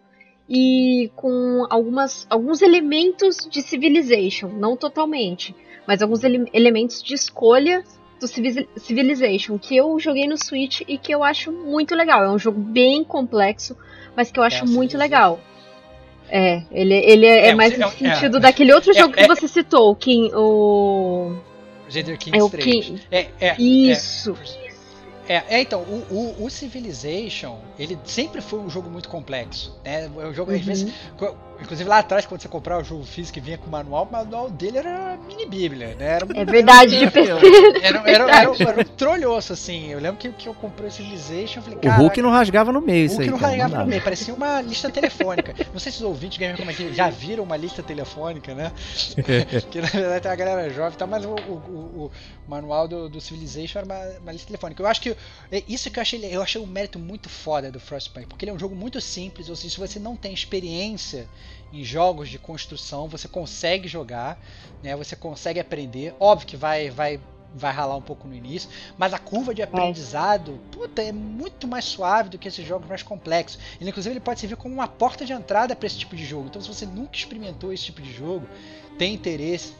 e com algumas, alguns elementos de Civilization, não totalmente, mas alguns ele elementos de escolha do Civilization, que eu joguei no Switch e que eu acho muito legal. É um jogo bem complexo, mas que eu acho é, muito legal. É, ele, ele é, é mais no é, sentido daquele outro é, jogo que você citou, o King. O. Gender King é o King. É, é, Isso. É, é, então, o, o, o, Civilization, ele sempre foi um jogo muito complexo, né? O jogo, uhum. às vezes, Inclusive lá atrás, quando você comprar o jogo físico que vinha com o manual, o manual dele era mini bíblia, né? Era um, é verdade, de PC. Era, era, era, era, um, era um trolhoço, assim. Eu lembro que, que eu comprei o Civilization, eu falei, cara. O Hulk não rasgava no meio, isso aí. O Hulk não rasgava no meio, parecia uma lista telefônica. Não sei se os ouvintes gamer como é que já viram uma lista telefônica, né? que na verdade tem a galera jovem, tá, mas o, o, o, o manual do, do, Civilization era uma, uma, lista telefônica. Eu acho que é isso que eu achei, eu achei um mérito muito foda do Frostpunk, porque ele é um jogo muito simples, ou seja, se você não tem experiência em jogos de construção, você consegue jogar, né? Você consegue aprender. Óbvio que vai vai vai ralar um pouco no início, mas a curva de aprendizado, puta, é muito mais suave do que esses jogos mais complexos. Ele, inclusive, ele pode servir como uma porta de entrada para esse tipo de jogo. Então, se você nunca experimentou esse tipo de jogo, tem interesse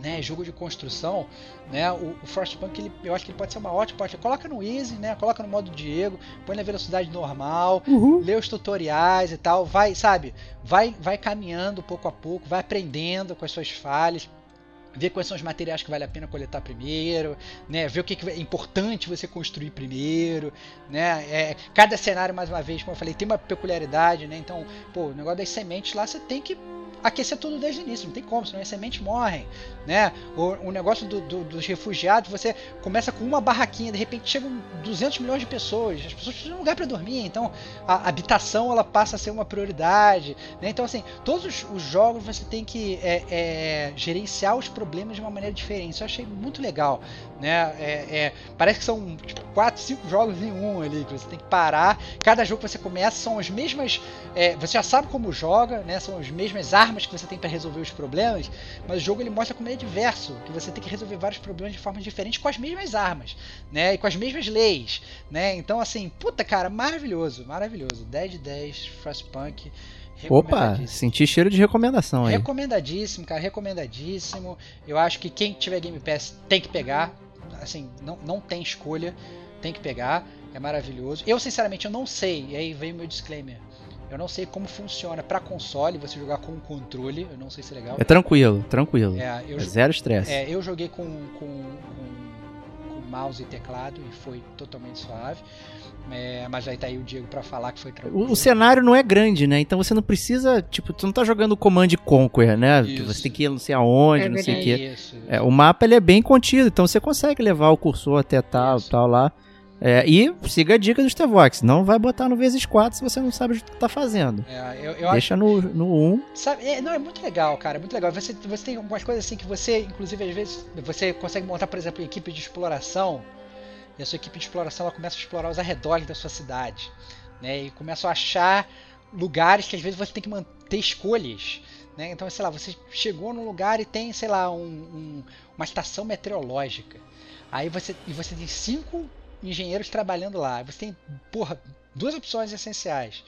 né, jogo de construção, né, o, o Frostpunk ele, eu acho que ele pode ser uma ótima parte. Coloca no easy, né, coloca no modo Diego, põe na velocidade normal, uhum. lê os tutoriais e tal, vai, sabe, vai, vai caminhando pouco a pouco, vai aprendendo com as suas falhas ver quais são os materiais que vale a pena coletar primeiro, né? Ver o que, é importante você construir primeiro, né? É, cada cenário, mais uma vez, como eu falei, tem uma peculiaridade, né? Então, pô, o negócio das sementes lá você tem que aquecer tudo desde o início, não tem como, senão as sementes morrem, né? O, o negócio do, do, dos refugiados, você começa com uma barraquinha, de repente chegam 200 milhões de pessoas, as pessoas precisam de um lugar para dormir, então a habitação ela passa a ser uma prioridade, né? Então assim, todos os, os jogos você tem que é, é, gerenciar os problemas de uma maneira diferente, isso eu achei muito legal, né? É, é parece que são tipo, 4, 5 jogos em um ali, que você tem que parar, cada jogo que você começa são as mesmas, é, você já sabe como joga, né? São as mesmas armas que você tem para resolver os problemas, mas o jogo ele mostra como é diverso, que você tem que resolver vários problemas de formas diferentes com as mesmas armas, né? E com as mesmas leis, né? Então assim, puta cara, maravilhoso, maravilhoso. 10 de 10, Frostpunk. Opa, senti cheiro de recomendação aí. Recomendadíssimo, cara, recomendadíssimo. Eu acho que quem tiver Game Pass tem que pegar. Assim, não, não tem escolha, tem que pegar. É maravilhoso. Eu, sinceramente, eu não sei. E aí vem o meu disclaimer. Eu não sei como funciona para console você jogar com um controle. Eu não sei se é legal. É tranquilo, tranquilo. É, eu, é zero estresse. É, eu joguei com, com, com, com, mouse e teclado e foi totalmente suave. É, mas aí tá aí o Diego para falar que foi tranquilo. O, o, cenário não é grande, né? Então você não precisa, tipo, tu não tá jogando Command Conquer, né? Isso. Que você tem que ir não sei aonde, é não sei o quê. Isso, isso. É, o mapa ele é bem contido, então você consegue levar o cursor até tal, tal lá. É, e siga a dica do Stevox, não vai botar no vezes 4 se você não sabe o que tá fazendo. É, eu, eu Deixa acho... no, no 1. Sabe, é, não, é muito legal, cara, é muito legal. Você, você tem algumas coisas assim que você, inclusive, às vezes, você consegue montar, por exemplo, equipe de exploração, e a sua equipe de exploração ela começa a explorar os arredores da sua cidade, né? E começa a achar lugares que às vezes você tem que manter escolhas. Né? Então, sei lá, você chegou num lugar e tem, sei lá, um, um, uma estação meteorológica. Aí você, e você tem cinco engenheiros trabalhando lá. Você tem, porra, duas opções essenciais.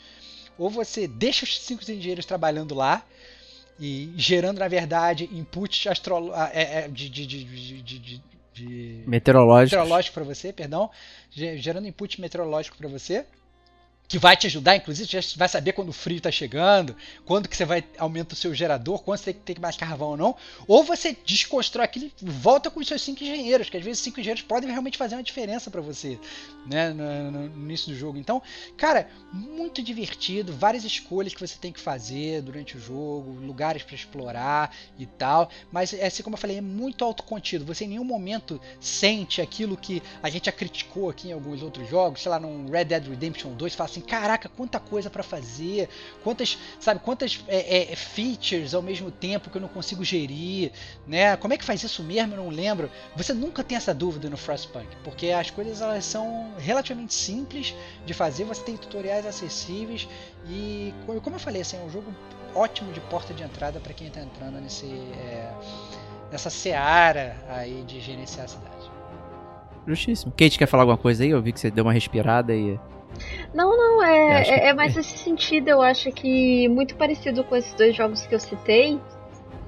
Ou você deixa os cinco engenheiros trabalhando lá e gerando, na verdade, inputs astro é, é, de, de, de, de, de meteorológico para você, perdão, gerando input meteorológico para você que vai te ajudar, inclusive, você vai saber quando o frio está chegando, quando que você vai aumentar o seu gerador, quando você tem que ter mais carvão ou não, ou você desconstrói aquilo e volta com os seus cinco engenheiros, que às vezes cinco engenheiros podem realmente fazer uma diferença para você, né, no, no, no, início do jogo. Então, cara, muito divertido, várias escolhas que você tem que fazer durante o jogo, lugares para explorar e tal, mas é assim como eu falei, é muito autocontido. Você em nenhum momento sente aquilo que a gente já criticou aqui em alguns outros jogos, sei lá, no Red Dead Redemption 2, fala assim, caraca, quanta coisa para fazer, quantas, sabe, quantas é, é, features ao mesmo tempo que eu não consigo gerir, né? Como é que faz isso mesmo? Eu não lembro. Você nunca tem essa dúvida no Frostpunk, porque as coisas elas são relativamente simples de fazer, você tem tutoriais acessíveis e, como eu falei, assim, é um jogo ótimo de porta de entrada para quem está entrando nesse, é, nessa seara aí de gerenciar a cidade. Justíssimo. Kate, quer falar alguma coisa aí? Eu vi que você deu uma respirada e não, não, é, é, é, mais nesse sentido, eu acho que muito parecido com esses dois jogos que eu citei,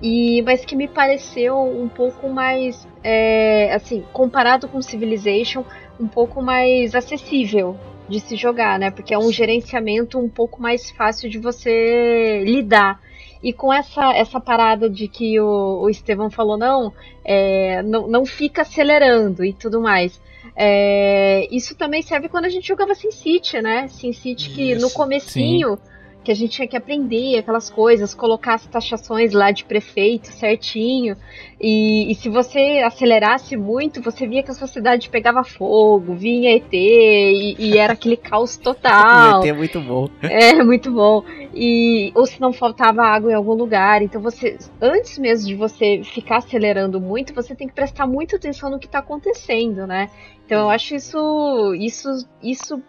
e mas que me pareceu um pouco mais, é, assim, comparado com Civilization, um pouco mais acessível de se jogar, né? Porque é um gerenciamento um pouco mais fácil de você lidar. E com essa, essa parada de que o, o Estevão falou, não, é, não, não fica acelerando e tudo mais. É, isso também serve quando a gente jogava SimCity, né? SimCity que no comecinho... Sim que a gente tinha que aprender aquelas coisas, colocar as taxações lá de prefeito certinho. E, e, se você acelerasse muito, você via que a sua cidade pegava fogo, vinha ET e, e era aquele caos total. o ET é muito bom. É, muito bom. E, ou se não faltava água em algum lugar. Então você, antes mesmo de você ficar acelerando muito, você tem que prestar muita atenção no que está acontecendo, né? Então eu acho isso, isso, isso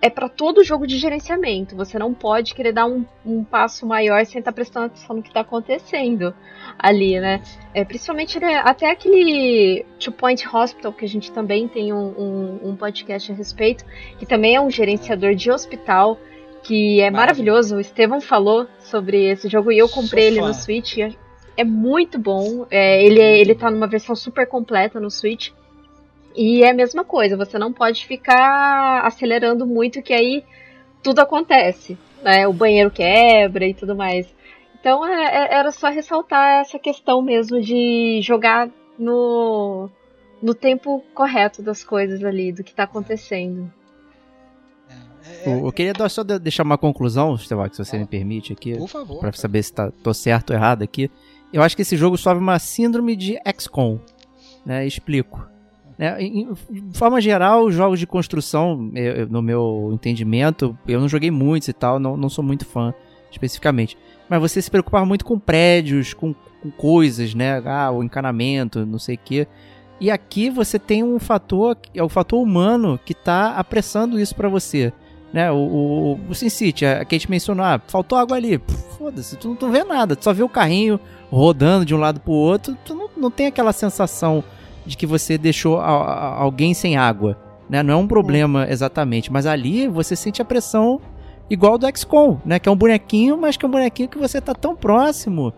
é para todo jogo de gerenciamento. Você não pode querer dar um, um passo maior sem estar tá prestando atenção no que está acontecendo ali, né? É, principalmente né, até aquele Two Point Hospital, que a gente também tem um, um, um, podcast a respeito, que também é um gerenciador de hospital, que é maravilhoso. O Estevão falou sobre esse jogo e eu comprei ele no Switch. é muito bom. É, ele, é, ele tá numa versão super completa no Switch. E é a mesma coisa, você não pode ficar acelerando muito, que aí tudo acontece. Né? O banheiro quebra e tudo mais. Então é, é, era só ressaltar essa questão mesmo de jogar no, no tempo correto das coisas ali, do que está acontecendo. É, é, eu queria só deixar uma conclusão, Estevac, se você ah, me permite aqui. Por favor. Pra saber se tá, tô certo ou errado aqui. Eu acho que esse jogo sofre uma síndrome de XCOM. Né? Explico. Né? Em, de forma geral, os jogos de construção, eu, no meu entendimento, eu não joguei muitos e tal, não, não sou muito fã especificamente. Mas você se preocupava muito com prédios, com, com coisas, né? Ah, o encanamento, não sei o quê. E aqui você tem um fator, é o fator humano que está apressando isso para você. Né, o, o, o Sin City, a Kate mencionou, ah, faltou água ali. Foda-se, tu não, tu vê nada, tu só vê o carrinho rodando de um lado pro outro, tu não, não tem aquela sensação de que você deixou a, a, alguém sem água. Né? Não é um problema exatamente, mas ali você sente a pressão igual do XCOM, né? Que é um bonequinho, mas que é um bonequinho que você tá tão próximo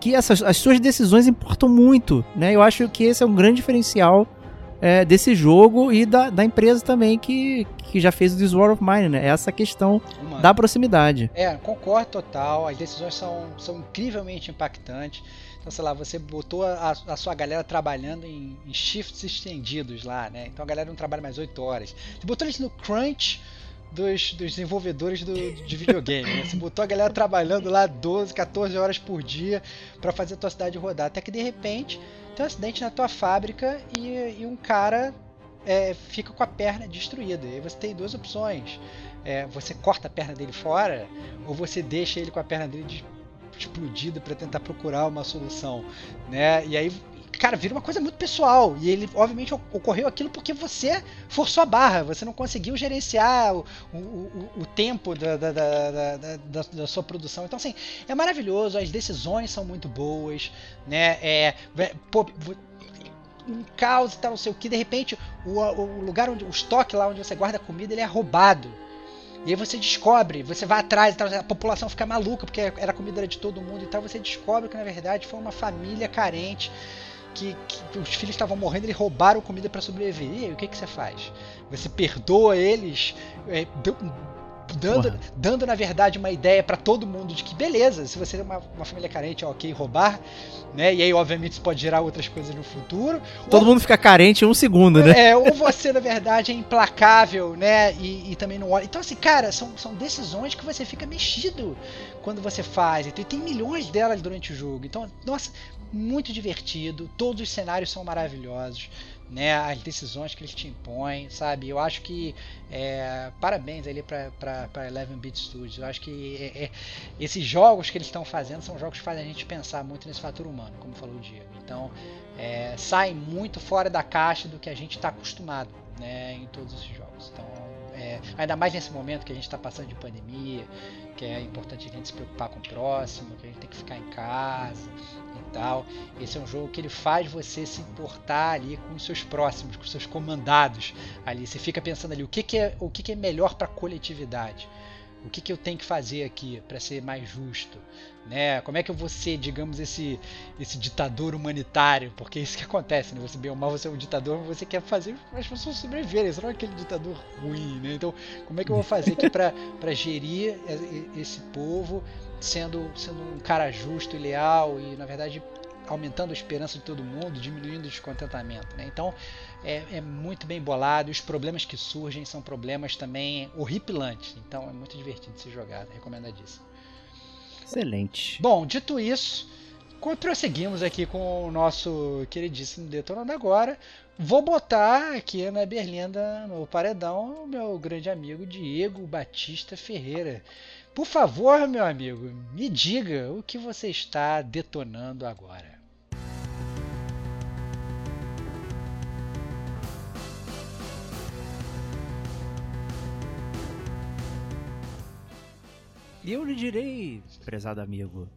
que essas, as suas decisões importam muito, né? Eu acho que esse é um grande diferencial é, desse jogo e da, da empresa também que, que já fez o This War of Mine, né? Essa questão Uma. da proximidade. É, concordo total. As decisões são, são incrivelmente impactantes. Então, sei lá, você botou a, a sua galera trabalhando em, em, shifts estendidos lá, né? Então a galera não trabalha mais 8 horas. Você botou eles no crunch dos, dos desenvolvedores do, de videogame. Né? Você botou a galera trabalhando lá 12, 14 horas por dia para fazer a tua cidade rodar. Até que de repente tem um acidente na tua fábrica e, e um cara é, fica com a perna destruída. E você tem duas opções. É, você corta a perna dele fora ou você deixa ele com a perna dele explodida para tentar procurar uma solução, né? E aí cara, vira uma coisa muito pessoal. E ele, obviamente, ocorreu aquilo porque você forçou a barra, você não conseguiu gerenciar o, o, o, tempo da, da, da, da, da, sua produção. Então, assim, é maravilhoso, as decisões são muito boas, né? É, pô, um caos e tal, não sei o que, de repente o, o lugar onde o estoque lá onde você guarda a comida ele é roubado. E aí você descobre, você vai atrás, a população fica maluca porque era comida de todo mundo e tal. Você descobre que na verdade foi uma família carente que, que os filhos estavam morrendo e roubaram comida para sobreviver. E aí, o que, que você faz? Você perdoa eles, é, dando, dando na verdade uma ideia para todo mundo de que beleza, se você é uma, uma família carente, é ok roubar, né? E aí, obviamente, isso pode gerar outras coisas no futuro. Todo ou, mundo fica carente em um segundo, né? É, ou você, na verdade, é implacável, né? E, e, também não olha. Então, assim, cara, são, são decisões que você fica mexido quando você faz. Então, e tem milhões delas durante o jogo. Então, nossa, muito divertido. Todos os cenários são maravilhosos né, as decisões que eles te impõem, sabe? Eu acho que é, parabéns ali para Eleven Beat Studios. Eu acho que é, é, esses jogos que eles estão fazendo são jogos que fazem a gente pensar muito nesse fator humano, como falou o Diego. Então, é, sai muito fora da caixa do que a gente está acostumado, né, em todos esses jogos. Então, é, ainda mais nesse momento que a gente está passando de pandemia, que é importante a gente se preocupar com o próximo, que a gente tem que ficar em casa tal. Esse é um jogo que ele faz você se importar ali com os seus próximos, com os seus comandados ali. Você fica pensando ali o que, que é o que, que é melhor para a coletividade. O que, que eu tenho que fazer aqui para ser mais justo? Né? Como é que eu vou ser, digamos, esse, esse ditador humanitário? Porque é isso que acontece, né? Você bem ou mal, você é um ditador, você quer fazer as pessoas sobreviverem, você não é aquele ditador ruim, né? Então, como é que eu vou fazer aqui para gerir esse povo sendo, sendo um cara justo e leal e, na verdade, aumentando a esperança de todo mundo, diminuindo o descontentamento. Né? Então é, é, muito bem bolado. Os problemas que surgem são problemas também horripilantes. Então é muito divertido ser jogado. Recomendadíssimo. Excelente. Bom, dito isso, prosseguimos aqui com o nosso queridíssimo Detonando Agora. Vou botar aqui na Berlinda, no paredão, o meu grande amigo Diego Batista Ferreira. Por favor, meu amigo, me diga o que você está detonando agora. E eu lhe direi, prezado amigo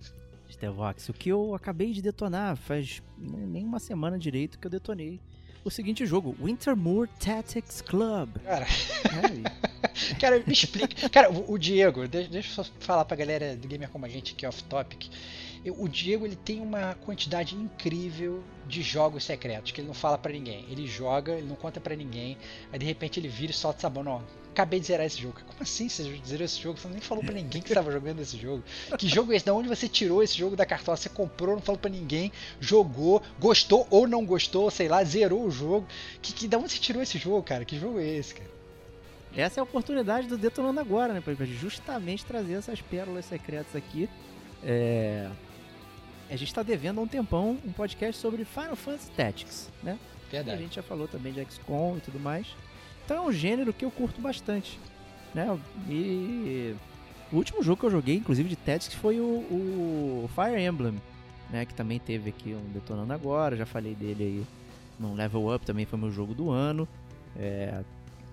Stevox, o que eu acabei de detonar faz nem uma semana direito que eu detonei o seguinte jogo, Wintermoor Tactics Club. Cara. É, cara, me explica. Cara, o, Diego, deixa, deixa eu só falar pra galera do Gamer Como a Gente aqui, off-topic. O Diego ele tem uma quantidade incrível de jogos secretos que ele não fala para ninguém. Ele joga, ele não conta para ninguém. Aí de repente ele vira e solta sabão. Não, acabei de zerar esse jogo. Como assim você zerou esse jogo? Você nem falou para ninguém que estava jogando esse jogo. Que jogo é esse? Da onde você tirou esse jogo da cartola? Você comprou, não falou para ninguém, jogou, gostou ou não gostou, sei lá, zerou o jogo. Que, que da onde você tirou esse jogo, cara? Que jogo é esse, cara? Essa é a oportunidade do Detonando Agora, né? Pra justamente trazer essas pérolas secretas aqui. É... A gente está devendo há um tempão um podcast sobre Final Fantasy Tactics, né? Verdade. E a gente já falou também de XCOM e tudo mais. Então é um gênero que eu curto bastante, né? E o último jogo que eu joguei, inclusive de Tactics, foi o, o Fire Emblem, né? Que também teve aqui um Detonando Agora, já falei dele aí no Level Up, também foi meu jogo do ano. É,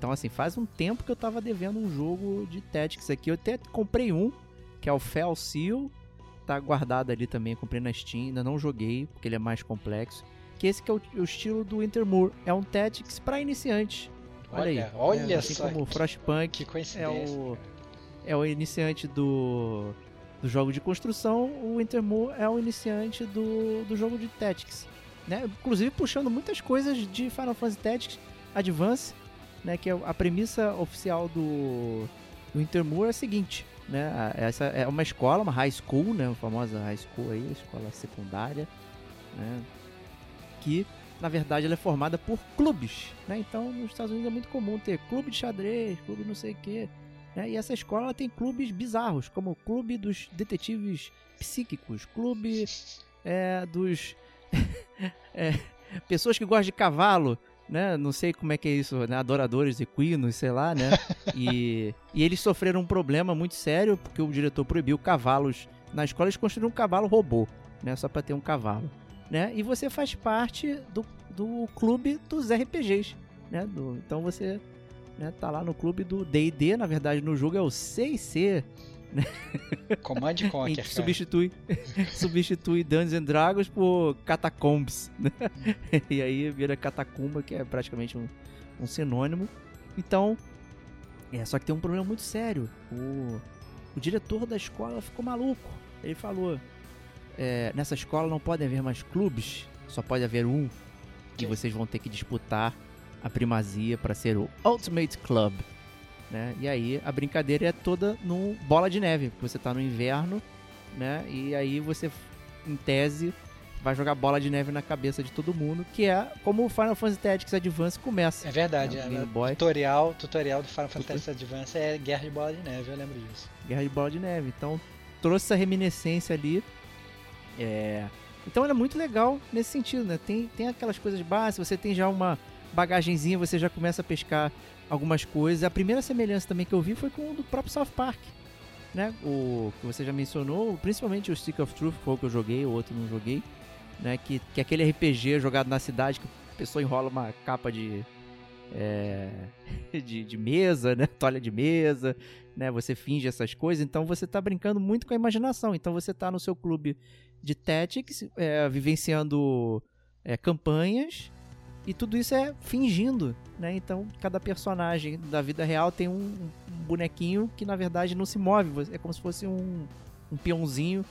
então, assim, faz um tempo que eu tava devendo um jogo de Tactics aqui. Eu até comprei um, que é o Fell Seal. Tá guardado ali também, comprei na Steam. Ainda não joguei, porque ele é mais complexo. Que esse que é o, o estilo do Intermoor. É um Tactics para iniciante. Olha, olha aí. Olha é, assim só. como o Frostpunk é o, é o iniciante do, do jogo de construção, o Intermoor é o iniciante do, do jogo de Tactics. Né? Inclusive puxando muitas coisas de Final Fantasy Tactics Advance né, que é a premissa oficial do, do Intermoor é a seguinte, né, essa é uma escola, uma high school, né, a famosa high school aí, escola secundária, né, que na verdade ela é formada por clubes, né, então nos Estados Unidos é muito comum ter clube de xadrez, clube não sei o que, né, e essa escola tem clubes bizarros, como o clube dos detetives psíquicos, clube é, dos é, pessoas que gostam de cavalo, né? Não sei como é que é isso, né? Adoradores equinos, sei lá, né? E, e eles sofreram um problema muito sério porque o diretor proibiu cavalos na escola. Eles construíram um cavalo robô, né? Só para ter um cavalo, né? E você faz parte do, do clube dos RPGs, né? Do, então você né, tá lá no clube do D&D, na verdade no jogo é o C&C, Command Conquer, substitui, substitui Dungeons and Dragons por Catacombs. Né? e aí vira Catacumba, que é praticamente um, um sinônimo. Então, é, só que tem um problema muito sério. O, o diretor da escola ficou maluco. Ele falou: é, nessa escola não podem haver mais clubes, só pode haver um. E vocês vão ter que disputar a primazia para ser o Ultimate Club. Né? E aí a brincadeira é toda no bola de neve, porque você está no inverno, né? E aí você, em tese, vai jogar bola de neve na cabeça de todo mundo, que é como o Final Fantasy Tactics Advance começa. É verdade, né? é, tutorial, tutorial do Final Fantasy Advance é guerra de bola de neve, eu lembro disso. Guerra de bola de neve. Então trouxe essa reminiscência ali. É... Então era muito legal nesse sentido, né? Tem, tem aquelas coisas básicas, você tem já uma bagagenzinha, você já começa a pescar algumas coisas. A primeira semelhança também que eu vi foi com o do próprio South Park. Né? O que você já mencionou, principalmente o Stick of Truth, foi o que eu joguei, o outro não joguei. Né? Que, que é aquele RPG jogado na cidade que a pessoa enrola uma capa de. É, de, de, mesa, né? Toalha de mesa, né? Você finge essas coisas, então você está brincando muito com a imaginação. Então você está no seu clube de Tactics, é, vivenciando é, campanhas e tudo isso é fingindo, né? Então, cada personagem da vida real tem um, um bonequinho que na verdade não se move. É como se fosse um, um peãozinho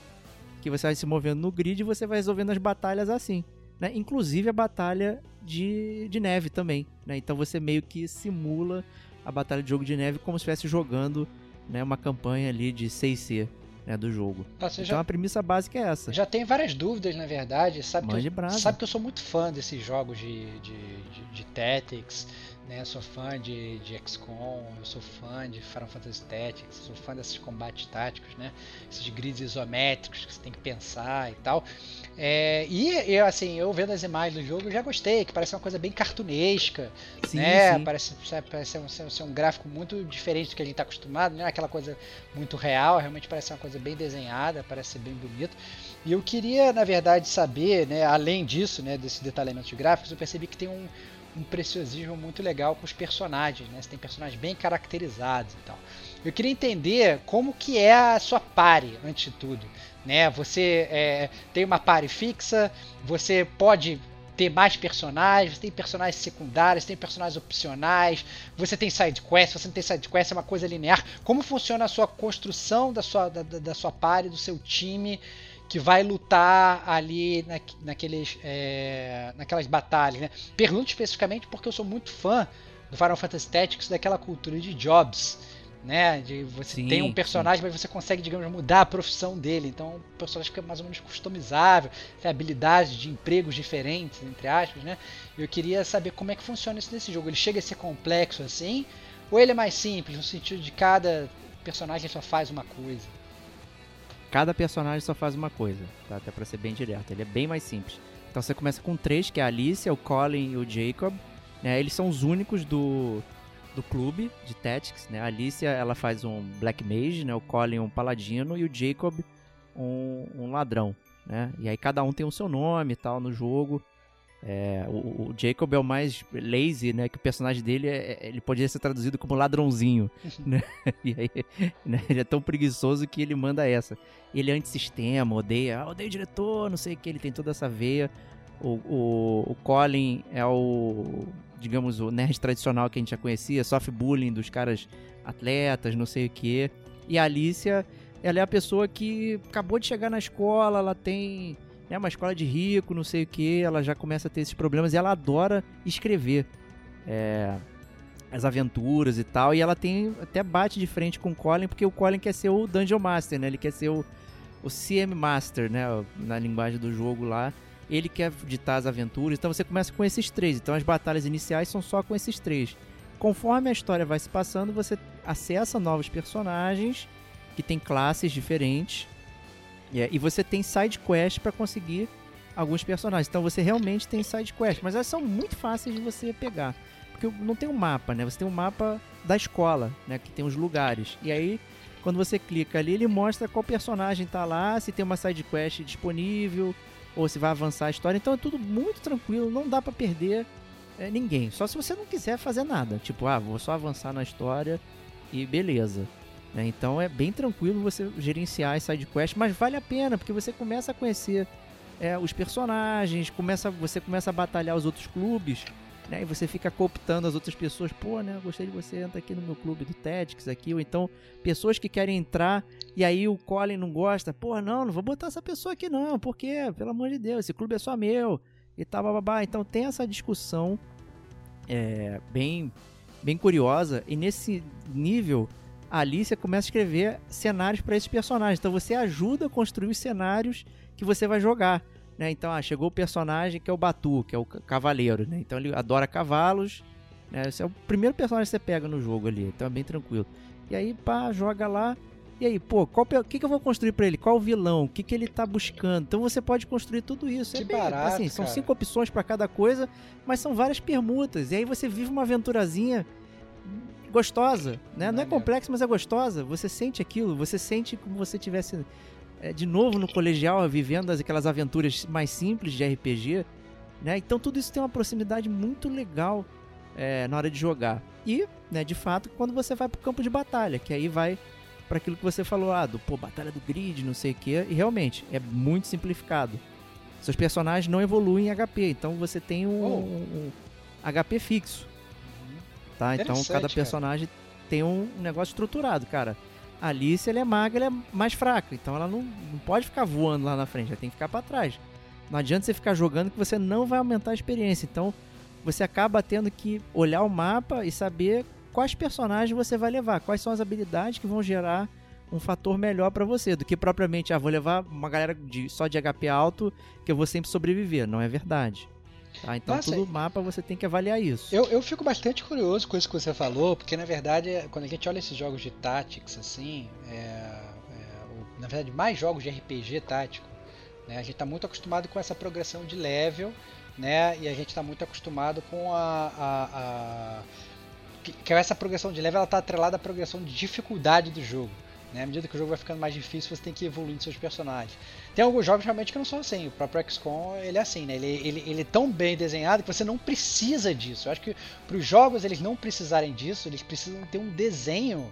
que você vai se movendo no grid e você vai resolvendo as batalhas assim. Né? Inclusive a batalha de, de neve também. Né? Então você meio que simula a batalha de jogo de neve como se estivesse jogando né, uma campanha ali de 6C né, do jogo. Nossa, então já, a premissa básica é essa. Já tem várias dúvidas, na verdade. Sabe, que eu, sabe que eu sou muito fã desses jogos de, de, de, de Tactics né? Sou fã de, de XCOM, eu sou fã de Final Fantasy Tactics, sou fã desses combates táticos, né? Esses grids isométricos que você tem que pensar e tal. É, e eu, assim, eu vendo as imagens do jogo, eu já gostei, que parece uma coisa bem cartunesca, sim, né? Sim. Parece, parece ser um, ser um gráfico muito diferente do que a gente está acostumado, né? Aquela coisa muito real, realmente parece uma coisa bem desenhada, parece ser bem bonito. E eu queria, na verdade, saber, né, além disso, né, desse detalhamento de gráficos, eu percebi que tem um, um preciosismo muito legal com os personagens, né? Você tem personagens bem caracterizados e tal. Eu queria entender como que é a sua pare, antes de tudo. Né? Você é, tem uma pare fixa, você pode ter mais personagens, você tem personagens secundários, tem personagens opcionais, você tem side quest, você não tem side quest, é uma coisa linear. Como funciona a sua construção da sua, da, da sua party, do seu time que vai lutar ali na, naqueles, é, naquelas batalhas, né? Pergunto especificamente porque eu sou muito fã do Final Fantasy Tactics daquela cultura de jobs né? De você sim, tem um personagem, sim. mas você consegue, digamos, mudar a profissão dele. Então o personagem fica mais ou menos customizável, tem habilidades de empregos diferentes, entre aspas, né? Eu queria saber como é que funciona isso nesse jogo. Ele chega a ser complexo assim? Ou ele é mais simples, no sentido de cada personagem só faz uma coisa? Cada personagem só faz uma coisa, tá? Até pra ser bem direto. Ele é bem mais simples. Então você começa com três, que é a Alicia, o Colin e o Jacob. Né? Eles são os únicos do, do clube de Tactics, né? A Alicia, ela faz um Black Mage, né? O Colin um paladino e o Jacob um, um ladrão, né? E aí cada um tem o seu nome e tal no jogo. É, o, o, Jacob é o mais lazy, né? Que o personagem dele é, é ele poderia ser traduzido como ladrãozinho, né? E aí, né? ele é tão preguiçoso que ele manda essa. Ele é antissistema, odeia, ah, odeia o diretor, não sei o que, ele tem toda essa veia. O, o, o Colin é o digamos, o nerd tradicional que a gente já conhecia, soft bullying dos caras atletas, não sei o que. E a Alicia, ela é a pessoa que acabou de chegar na escola, ela tem né, uma escola de rico, não sei o que, ela já começa a ter esses problemas e ela adora escrever. É, as aventuras e tal, e ela tem até bate de frente com o Colin, porque o Colin quer ser o Dungeon Master, né? Ele quer ser o, o CM Master, né? Na linguagem do jogo lá ele quer ditar as aventuras. Então você começa com esses três. Então as batalhas iniciais são só com esses três. Conforme a história vai se passando, você acessa novos personagens que tem classes diferentes. E você tem side quest para conseguir alguns personagens. Então você realmente tem side quest, mas elas são muito fáceis de você pegar. Porque não tem um mapa, né? Você tem um mapa da escola, né, que tem os lugares. E aí quando você clica ali, ele mostra qual personagem tá lá, se tem uma side quest disponível, ou se vai avançar a história. Então é tudo muito tranquilo, não dá para perder é, ninguém. Só se você não quiser fazer nada. Tipo, ah, vou só avançar na história e beleza. É, então é bem tranquilo você gerenciar as sidequests, mas vale a pena, porque você começa a conhecer é, os personagens, começa, você começa a batalhar os outros clubes né? E você fica cooptando as outras pessoas, pô, né? Gostei de você, entra aqui no meu clube do Tactics aqui, ou então pessoas que querem entrar e aí o Colin não gosta, pô, não, não vou botar essa pessoa aqui não, porque, pelo amor de Deus, esse clube é só meu e tal, babá. Então tem essa discussão é, bem, bem curiosa e nesse nível a Alicia começa a escrever cenários para esses personagens. Então você ajuda a construir os cenários que você vai jogar. Né? Então, ah, chegou o personagem que é o Batu, que é o cavaleiro, né? Então ele adora cavalos, né? Esse é o primeiro personagem que você pega no jogo ali, então é bem tranquilo. E aí, pá, joga lá. E aí, pô, o que, que eu vou construir para ele? Qual o vilão? O que, que ele tá buscando? Então você pode construir tudo isso. Que é bem, barato, assim, são cinco opções para cada coisa, mas são várias permutas. E aí você vive uma aventurazinha gostosa, né? Não é complexo, mas é gostosa. Você sente aquilo, você sente como você tivesse é, de novo no colegial, vivendo aquelas aventuras mais simples de RPG, né? Então tudo isso tem uma proximidade muito legal é, na hora de jogar. E, né, de fato, quando você vai pro campo de batalha, que aí vai para aquilo que você falou, ah, do pô, batalha do grid, não sei o que, e realmente é muito simplificado. Seus personagens não evoluem em HP, então você tem um, oh. um, um HP fixo. Tá? Então cada personagem cara. tem um negócio estruturado, cara. A Alice ela é magra, ela é mais fraca, então ela não, não pode ficar voando lá na frente, ela tem que ficar para trás. Não adianta você ficar jogando que você não vai aumentar a experiência. Então você acaba tendo que olhar o mapa e saber quais personagens você vai levar, quais são as habilidades que vão gerar um fator melhor para você, do que propriamente, ah, vou levar uma galera de, só de HP alto que eu vou sempre sobreviver. Não é verdade. Tá? Então, Nossa, todo mapa você tem que avaliar isso. Eu, eu fico bastante curioso com isso que você falou, porque na verdade, quando a gente olha esses jogos de Tactics, assim, é, é, na verdade, mais jogos de RPG tático, né, a gente está muito acostumado com essa progressão de level, né, e a gente está muito acostumado com a, a, a que, que essa progressão de level está atrelada à progressão de dificuldade do jogo. Né? À medida que o jogo vai ficando mais difícil, você tem que ir evoluindo seus personagens. Tem alguns jogos realmente que não são assim. O próprio XCOM ele é assim, né? Ele, ele, ele é tão bem desenhado que você não precisa disso. Eu acho que para os jogos eles não precisarem disso, eles precisam ter um desenho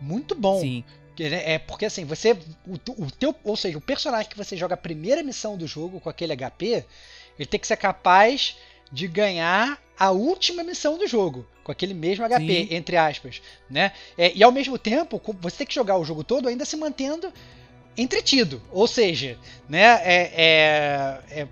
muito bom. Sim. É porque assim, você. O, o teu, ou seja, o personagem que você joga a primeira missão do jogo com aquele HP, Ele tem que ser capaz de ganhar a última missão do jogo, com aquele mesmo HP, Sim. entre aspas, né? É, e ao mesmo tempo, você tem que jogar o jogo todo ainda se mantendo entretido. Ou seja, né, é, é, é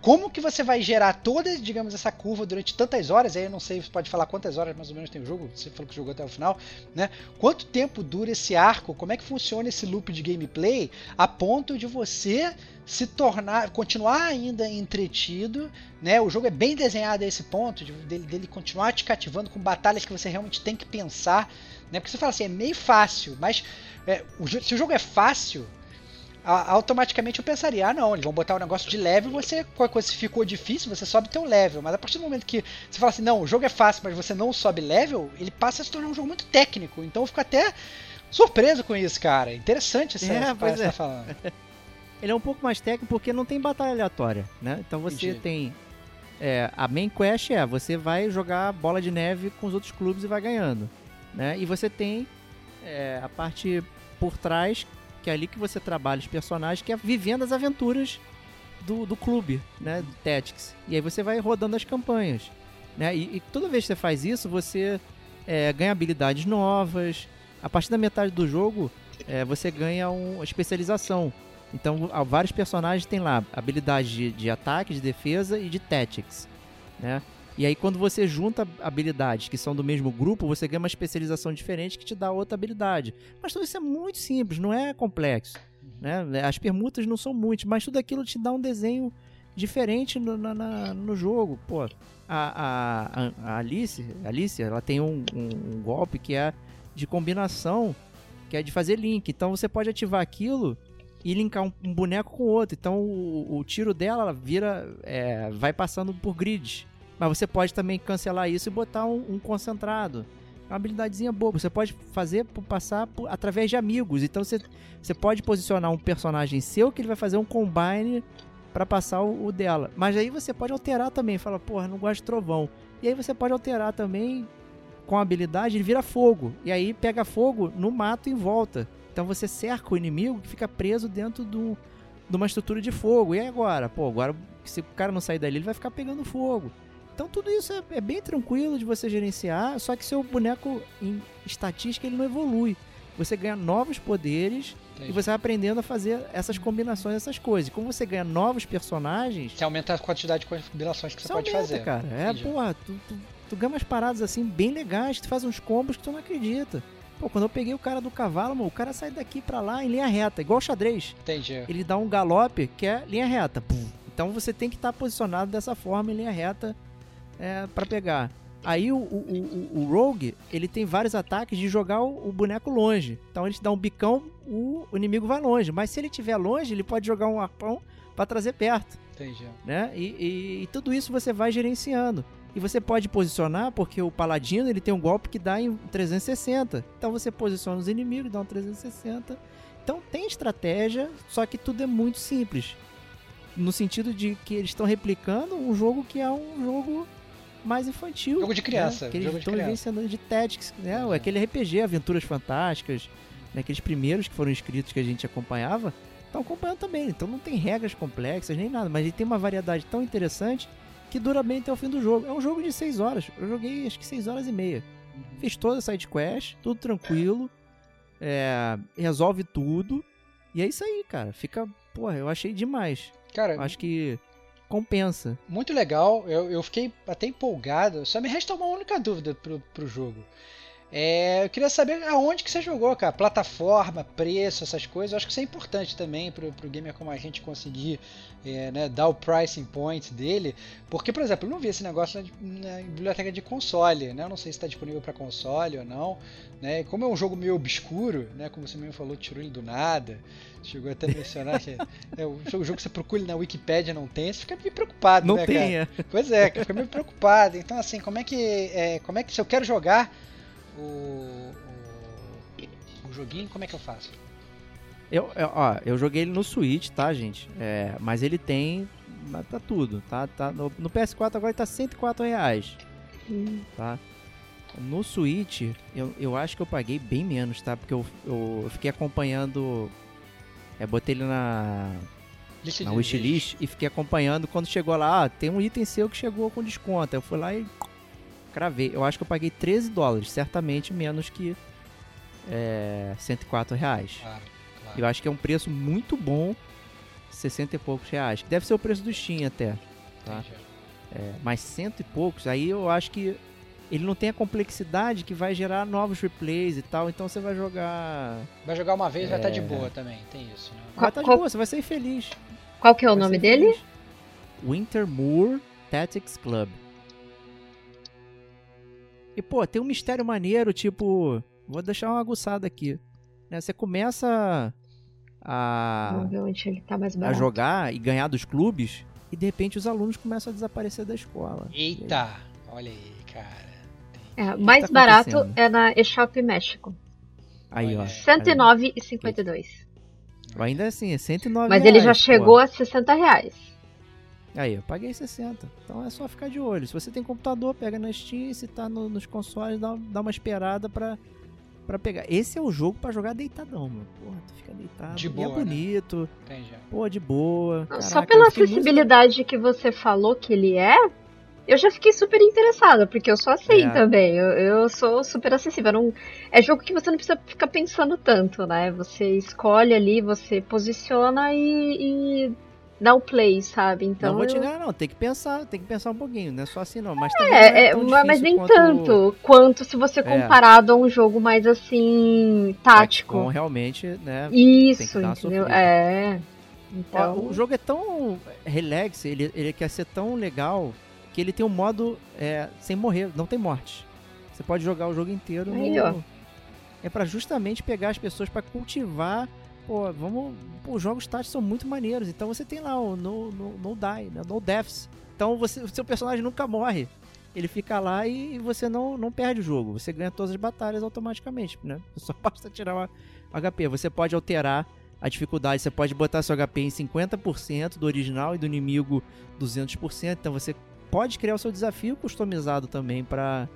como que você vai gerar toda, digamos, essa curva durante tantas horas? Aí eu não sei, você pode falar quantas horas mais ou menos tem o jogo, você falou que jogou até o final, né? Quanto tempo dura esse arco? Como é que funciona esse loop de gameplay a ponto de você se tornar, continuar ainda entretido, né? O jogo é bem desenhado a esse ponto, de, dele, dele continuar te cativando com batalhas que você realmente tem que pensar, né? Porque você fala assim, é meio fácil, mas é, o, se o jogo é fácil, automaticamente eu pensaria, ah não, eles vão botar um negócio de level, você, qualquer coisa se ficou difícil, você sobe teu level. Mas a partir do momento que você fala assim, não, o jogo é fácil, mas você não sobe level, ele passa a se tornar um jogo muito técnico. Então eu fico até surpreso com isso, cara. Interessante essa, é, que você é. tá falando. ele é um pouco mais técnico porque não tem batalha aleatória, né? Então você Entendi. tem. É, a main quest é você vai jogar bola de neve com os outros clubes e vai ganhando. Né? E você tem é, a parte por trás é ali que você trabalha os personagens, que é vivendo as aventuras do, do clube, né, do Tactics. E aí você vai rodando as campanhas, né? E, e toda vez que você faz isso, você é, ganha habilidades novas. A partir da metade do jogo, é, você ganha uma especialização. Então, vários personagens têm lá habilidades de, de ataque, de defesa e de tactics, né? E aí, quando você junta habilidades que são do mesmo grupo, você ganha uma especialização diferente que te dá outra habilidade. Mas tudo isso é muito simples, não é complexo. Né? As permutas não são muitas, mas tudo aquilo te dá um desenho diferente no, na, na, no jogo. Pô, a, a, a Alice, Alice, ela tem um, um, um, golpe que é de combinação, que é de fazer link. Então você pode ativar aquilo e linkar um, um boneco com outro. Então o, o tiro dela vira, é, vai passando por grids. Mas você pode também cancelar isso e botar um, um concentrado. É uma habilidadezinha boa. Você pode fazer passar por, através de amigos. Então você, você pode posicionar um personagem seu que ele vai fazer um combine para passar o, o, dela. Mas aí você pode alterar também. Fala, porra, não gosto de trovão. E aí você pode alterar também com a habilidade, ele vira fogo. E aí pega fogo no mato em volta. Então você cerca o inimigo que fica preso dentro do, de uma estrutura de fogo. E agora? Pô, agora se o cara não sair dali, ele vai ficar pegando fogo. Então tudo isso é, é, bem tranquilo de você gerenciar, só que seu boneco em estatística ele não evolui. Você ganha novos poderes Entendi. e você vai aprendendo a fazer essas combinações, essas coisas. E como você ganha novos personagens. Você aumenta a quantidade de combinações que você, você pode aumenta, fazer. cara. É, porra, tu, tu, tu ganha umas paradas assim bem legais, tu faz uns combos que tu não acredita. Pô, quando eu peguei o cara do cavalo, mano, o cara sai daqui para lá em linha reta, igual xadrez. Entendi. Ele dá um galope que é linha reta. Então você tem que estar tá posicionado dessa forma em linha reta é, para pegar. Aí o, o, o, o, Rogue, ele tem vários ataques de jogar o, o, boneco longe. Então ele te dá um bicão, o, inimigo vai longe. Mas se ele estiver longe, ele pode jogar um arpão para trazer perto. Entendi. Né? E, e, e, tudo isso você vai gerenciando. E você pode posicionar, porque o Paladino ele tem um golpe que dá em 360. Então você posiciona os inimigos, dá um 360. Então tem estratégia, só que tudo é muito simples. No sentido de que eles estão replicando um jogo que é um jogo mais infantil. Jogo de criança. Né? Que eles estão vivenciando de Tactics, né? Uhum. Aquele RPG, Aventuras Fantásticas, né? aqueles primeiros que foram escritos que a gente acompanhava, estão acompanhando também. Então não tem regras complexas nem nada, mas ele tem uma variedade tão interessante que dura bem até o fim do jogo. É um jogo de 6 horas. Eu joguei acho que 6 horas e meia. Uhum. Fiz toda a side quest, tudo tranquilo. É, resolve tudo. E é isso aí, cara. Fica. Porra, eu achei demais. Cara, acho que compensa. Muito legal, eu, eu fiquei até empolgado. Só me resta uma única dúvida pro, pro jogo. É, eu queria saber aonde que você jogou, cara. Plataforma, preço, essas coisas. Eu acho que isso é importante também pro, pro gamer como a gente conseguir é, né, dar o pricing point dele. Porque, por exemplo, eu não vi esse negócio na, na biblioteca de console. Né? Eu não sei se está disponível para console ou não. Né? Como é um jogo meio obscuro, né? como você mesmo falou, tirou ele do nada. Chegou até a mencionar que é, o jogo que você procura na Wikipedia não tem, você fica meio preocupado, não né, tem, cara? É. Pois é, fica meio preocupado. Então, assim, como é que. É, como é que se eu quero jogar o, o, o joguinho, como é que eu faço? Eu, eu, ó, eu joguei ele no Switch, tá, gente? É, mas ele tem. Tá tudo, tá? tá no, no PS4 agora ele tá 104 reais. Hum. Tá? No Switch, eu, eu acho que eu paguei bem menos, tá? Porque eu, eu fiquei acompanhando. É, botei ele na. Lista na wishlist e fiquei acompanhando. Quando chegou lá, ah, tem um item seu que chegou com desconto. Eu fui lá e cravei. Eu acho que eu paguei 13 dólares, certamente menos que é, 104 reais. Claro, claro. Eu acho que é um preço muito bom, 60 e poucos reais. Que deve ser o preço do Steam até. Tá? É, mas cento e poucos, aí eu acho que ele não tem a complexidade que vai gerar novos replays e tal, então você vai jogar. Vai jogar uma vez, vai estar de É. boa também. Tem isso, né? Vai estar de Qual- boa, você vai ser feliz. Qual que é o Vai nome dele? feliz. Wintermoor Tactics Club. E pô, tem um mistério maneiro, tipo. Vou deixar uma aguçada aqui. né? Você começa a, tá mais a jogar e ganhar dos clubes, e de repente os alunos começam a desaparecer da escola. Eita! Olha aí, cara. É, mais tá barato é na eShop México. Aí, ó. Olha. aí. 109,52. Ainda assim, é 109 Mas ele já reais, pô. chegou a 60 reais. Aí, eu paguei 60. Então é só ficar de olho. Se você tem computador, pega na Steam. Se tá no- nos consoles, dá, dá uma esperada pra, pra pegar. Esse é o jogo pra jogar deitadão, mano. Porra, tu fica deitado. De E boa, é né? bonito. Entendi. Pô, de boa. Só Caraca, pela eu fiquei muito- acessibilidade que você falou que ele é, eu já fiquei super interessada, porque eu sou assim É. também. Eu, eu sou super acessível. Não, é jogo que você não precisa ficar pensando tanto, né? Você escolhe ali, você posiciona e, e dá o play, sabe? Então. não vou te negar, não. Tem que pensar, tem que pensar um pouquinho. Não é só assim, não. Mas também não É, é, tão mas nem quanto tanto quanto se você É. comparado a um jogo mais assim, tático. XCOM, realmente, né? Isso, dar entendeu? É. Então, o jogo é tão relax, ele, ele quer ser tão legal que ele tem um modo é, sem morrer, não tem morte. Você pode jogar o jogo inteiro. Aí, no-. É pra justamente pegar as pessoas pra cultivar. Pô, vamos. Pô, os jogos táticos são muito maneiros. Então você tem lá o No, no, no Die, né? No Deaths. Então você, o seu personagem nunca morre. Ele fica lá e, você não, não perde o jogo. Você ganha todas as batalhas automaticamente, né? Só basta tirar o HP. Você pode alterar a dificuldade. Você pode botar seu HP em 50% do original e do inimigo 200%. Então você pode criar o seu desafio customizado também pra,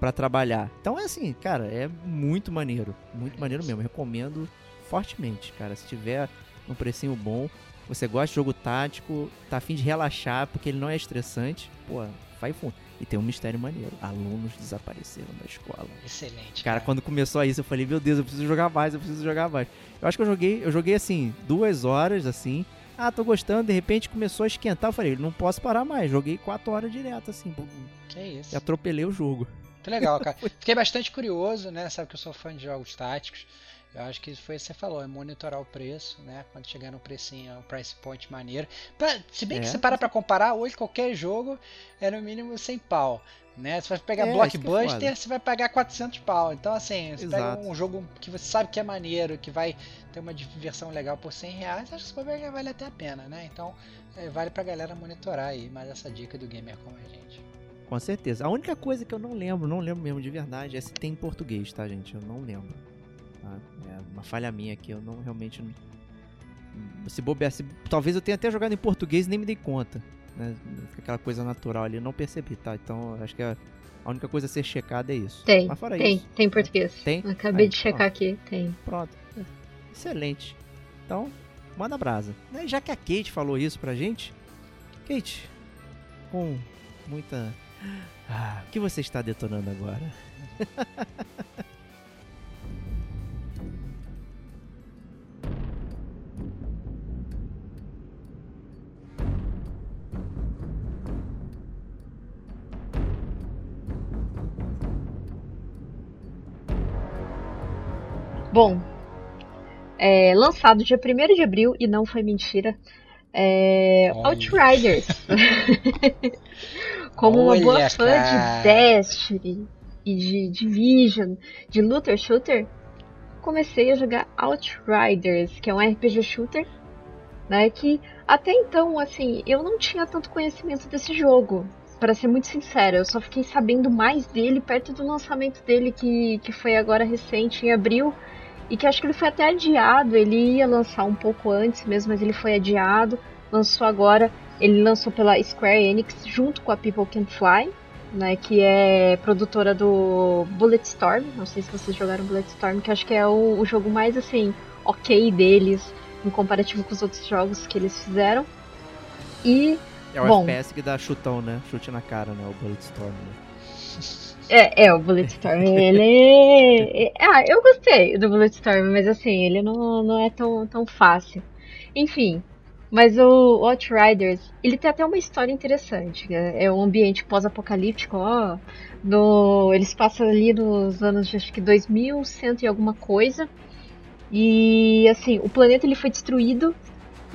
pra trabalhar. Então é assim, cara, é muito maneiro. Muito maneiro mesmo. Recomendo fortemente, cara. Se tiver um precinho bom, você gosta de jogo tático, tá afim de relaxar porque ele não é estressante, pô, vai fundo. E tem um mistério maneiro. Alunos desapareceram da escola. Excelente. Cara, quando começou isso, eu falei, meu Deus, eu preciso jogar mais, eu preciso jogar mais. Eu acho que eu joguei, eu joguei assim, duas horas, assim. Ah, tô gostando, de repente começou a esquentar. Eu falei, não posso parar mais. Joguei quatro horas direto, assim. Que isso. E atropelei o jogo. Muito legal, cara. Fiquei bastante curioso, né? Sabe que eu sou fã de jogos táticos. Eu acho que foi isso que você falou, é monitorar o preço, né? Quando chegar no precinho, um price point maneiro. Pra- se bem que É. você para pra comparar, hoje qualquer jogo é no mínimo 100 pau. Né? Você vai pegar É, isso que é Blockbuster, foda. você vai pagar 400 pau. Então, assim, você Exato. pega um jogo que você sabe que é maneiro, que vai ter uma diversão legal por 100 reais, acho que isso vale até a pena, né? Então, é, vale pra galera monitorar aí mais essa dica do gamer como a gente. Com certeza. A única coisa que eu não lembro, não lembro mesmo de verdade, é se tem em português, tá, gente? Eu não lembro. Tá? É uma falha minha aqui, eu não realmente. não- Se bobear, se- talvez eu tenha até jogado em português e nem me dei conta. Né? Fica aquela coisa natural ali, eu não percebi, tá? Então acho que a, a única coisa a ser checada é isso. tem, tem, isso, tem em português. Tem? Acabei Aí, de checar aqui, tem. pronto. Excelente. Então, manda brasa. Né, Já que a Kate falou isso pra gente, Kate, com muita. Ah, o que você está detonando agora? Bom, é, lançado dia 1 de abril, e não foi mentira, é, Olha. Outriders. Como uma boa Olha, fã cara. de Destiny e de Division, de Looter Shooter, comecei a jogar Outriders, que é um RPG shooter, né, que até então, assim, eu não tinha tanto conhecimento desse jogo. Pra ser muito sincera, eu só fiquei sabendo mais dele perto do lançamento dele, que, que foi agora recente, em abril, e que acho que ele foi até adiado. Ele ia lançar um pouco antes mesmo, mas ele foi adiado. Lançou agora, ele lançou pela Square Enix junto com a People Can Fly, né, que é produtora do Bulletstorm. Não sei se vocês jogaram Bulletstorm, que acho que é o, o jogo mais assim ok deles. em comparativo com os outros jogos que eles fizeram. E. É o bom, FPS que dá chutão, né? Chute na cara, né? O Bulletstorm. Né? É, é, o Bulletstorm, ele é... Ah, eu gostei do Bulletstorm, mas assim, ele não, não é tão, tão fácil. Enfim, mas o Outriders, ele tem até uma história interessante. Né? É um ambiente pós-apocalíptico, ó. No, eles passam ali nos anos acho que 2100 e alguma coisa. E assim, o planeta ele foi destruído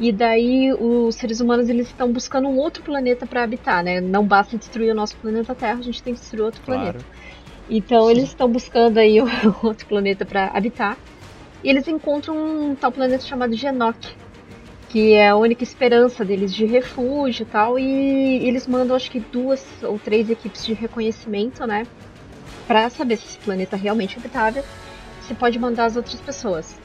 e daí os seres humanos eles estão buscando um outro planeta para habitar, né? Não basta destruir o nosso planeta Terra, a gente tem que destruir outro claro. planeta. Então eles estão buscando aí outro planeta para habitar. E eles encontram um tal planeta chamado Genok, que é a única esperança deles de refúgio e tal. E eles mandam acho que duas ou três equipes de reconhecimento, né? Para saber se esse planeta é realmente habitável, se pode mandar as outras pessoas.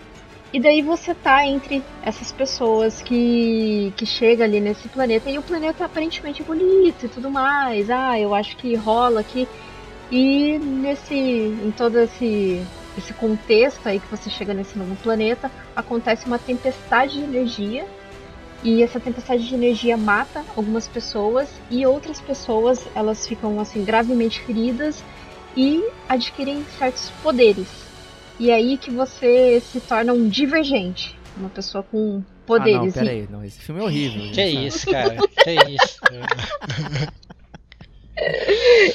E daí você tá entre essas pessoas que, que chega ali nesse planeta e o planeta aparentemente é bonito e tudo mais. Ah, eu acho que rola aqui. E nesse em todo esse esse contexto aí que você chega nesse novo planeta, acontece uma tempestade de energia e essa tempestade de energia mata algumas pessoas e outras pessoas elas ficam assim gravemente feridas e adquirem certos poderes. E é aí que você se torna um divergente, uma pessoa com poderes. Ah, não, peraí, não, esse filme é horrível. Que isso, cara? Que isso?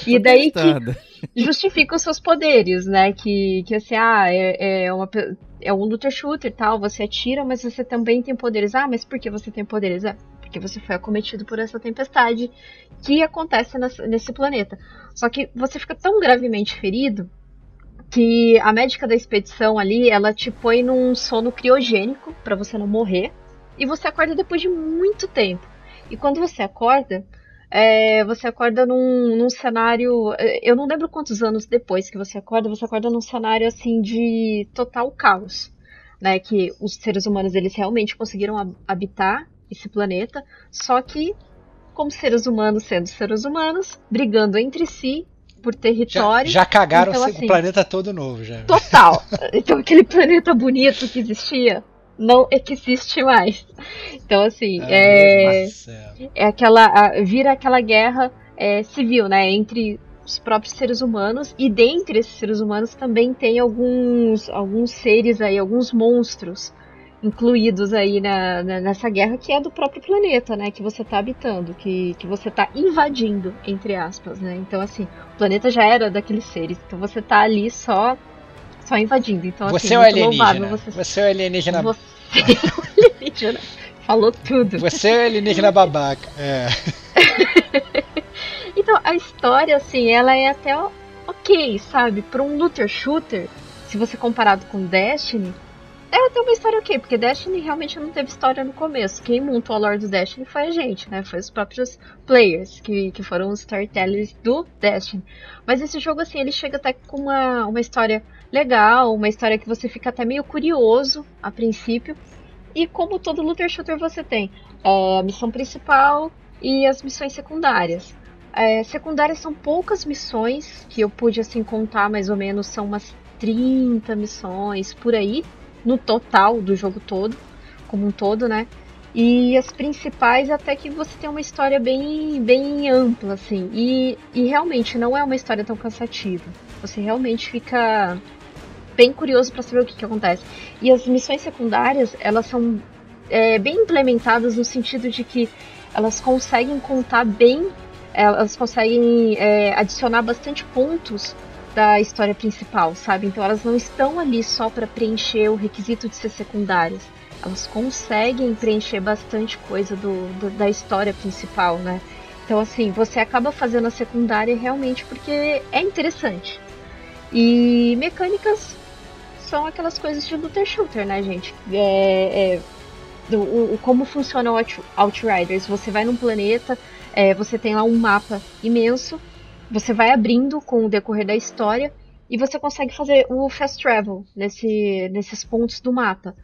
e daí que justifica os seus poderes, né? Que, que assim, ah, é, é, uma, é um looter shooter e tal, você atira, mas você também tem poderes. Ah, mas por que você tem poderes? É, porque você foi acometido por essa tempestade que acontece nesse, nesse planeta. Só que você fica tão gravemente ferido que a médica da expedição ali, ela te põe num sono criogênico para você não morrer, e você acorda depois de muito tempo. E quando você acorda, é, você acorda num, num, cenário. É, eu não lembro quantos anos depois que você acorda, você acorda num cenário assim de total caos. Né, que os seres humanos eles realmente conseguiram habitar esse planeta, só que como seres humanos sendo seres humanos, brigando entre si por território. Já, já cagaram então, assim, o planeta todo novo, já. Total. Então aquele planeta bonito que existia não existe mais. Então assim, ah, é, é aquela vira aquela guerra é, civil, né, entre os próprios seres humanos e dentre esses seres humanos também tem alguns alguns seres aí, alguns monstros incluídos aí na, na, nessa guerra que é do próprio planeta, né? Que você está habitando, que, que você está invadindo, entre aspas, né? Então, assim, o planeta já era daqueles seres, então você está ali só só invadindo. Então, você assim, é o alienígena. Você... você é o alienígena. Você é o alienígena. Falou tudo. Você é o alienígena babaca. É. então, a história, assim, ela é até ok, sabe? Para um looter shooter, se você comparado com Destiny, é, tem uma história ok, porque Destiny realmente não teve história no começo. Quem montou a lore do Destiny foi a gente, né? Foi os próprios players, que, que foram os storytellers do Destiny. Mas esse jogo, assim, ele chega até com uma, uma história legal, uma história que você fica até meio curioso a princípio. E como todo looter shooter você tem é, a missão principal e as missões secundárias. É, secundárias são poucas missões, que eu pude assim contar mais ou menos, são umas 30 missões por aí no total do jogo todo, como um todo, né? E as principais até que você tem uma história bem, bem ampla, assim. E, e realmente não é uma história tão cansativa. Você realmente fica bem curioso para saber o que, que acontece. E as missões secundárias, elas são é, bem implementadas no sentido de que elas conseguem contar bem, é, elas conseguem é, adicionar bastante pontos da história principal, sabe? Então elas não estão ali só para preencher o requisito de ser secundárias. Elas conseguem preencher bastante coisa do, do, da história principal, né? Então, assim, você acaba fazendo a secundária realmente porque é interessante. E mecânicas são aquelas coisas de looter shooter, né, gente? É, é do, o, como funciona o Outriders. Você vai num planeta, é, você tem lá um mapa imenso você vai abrindo com o decorrer da história e você consegue fazer o fast travel nesse, nesses pontos do mapa.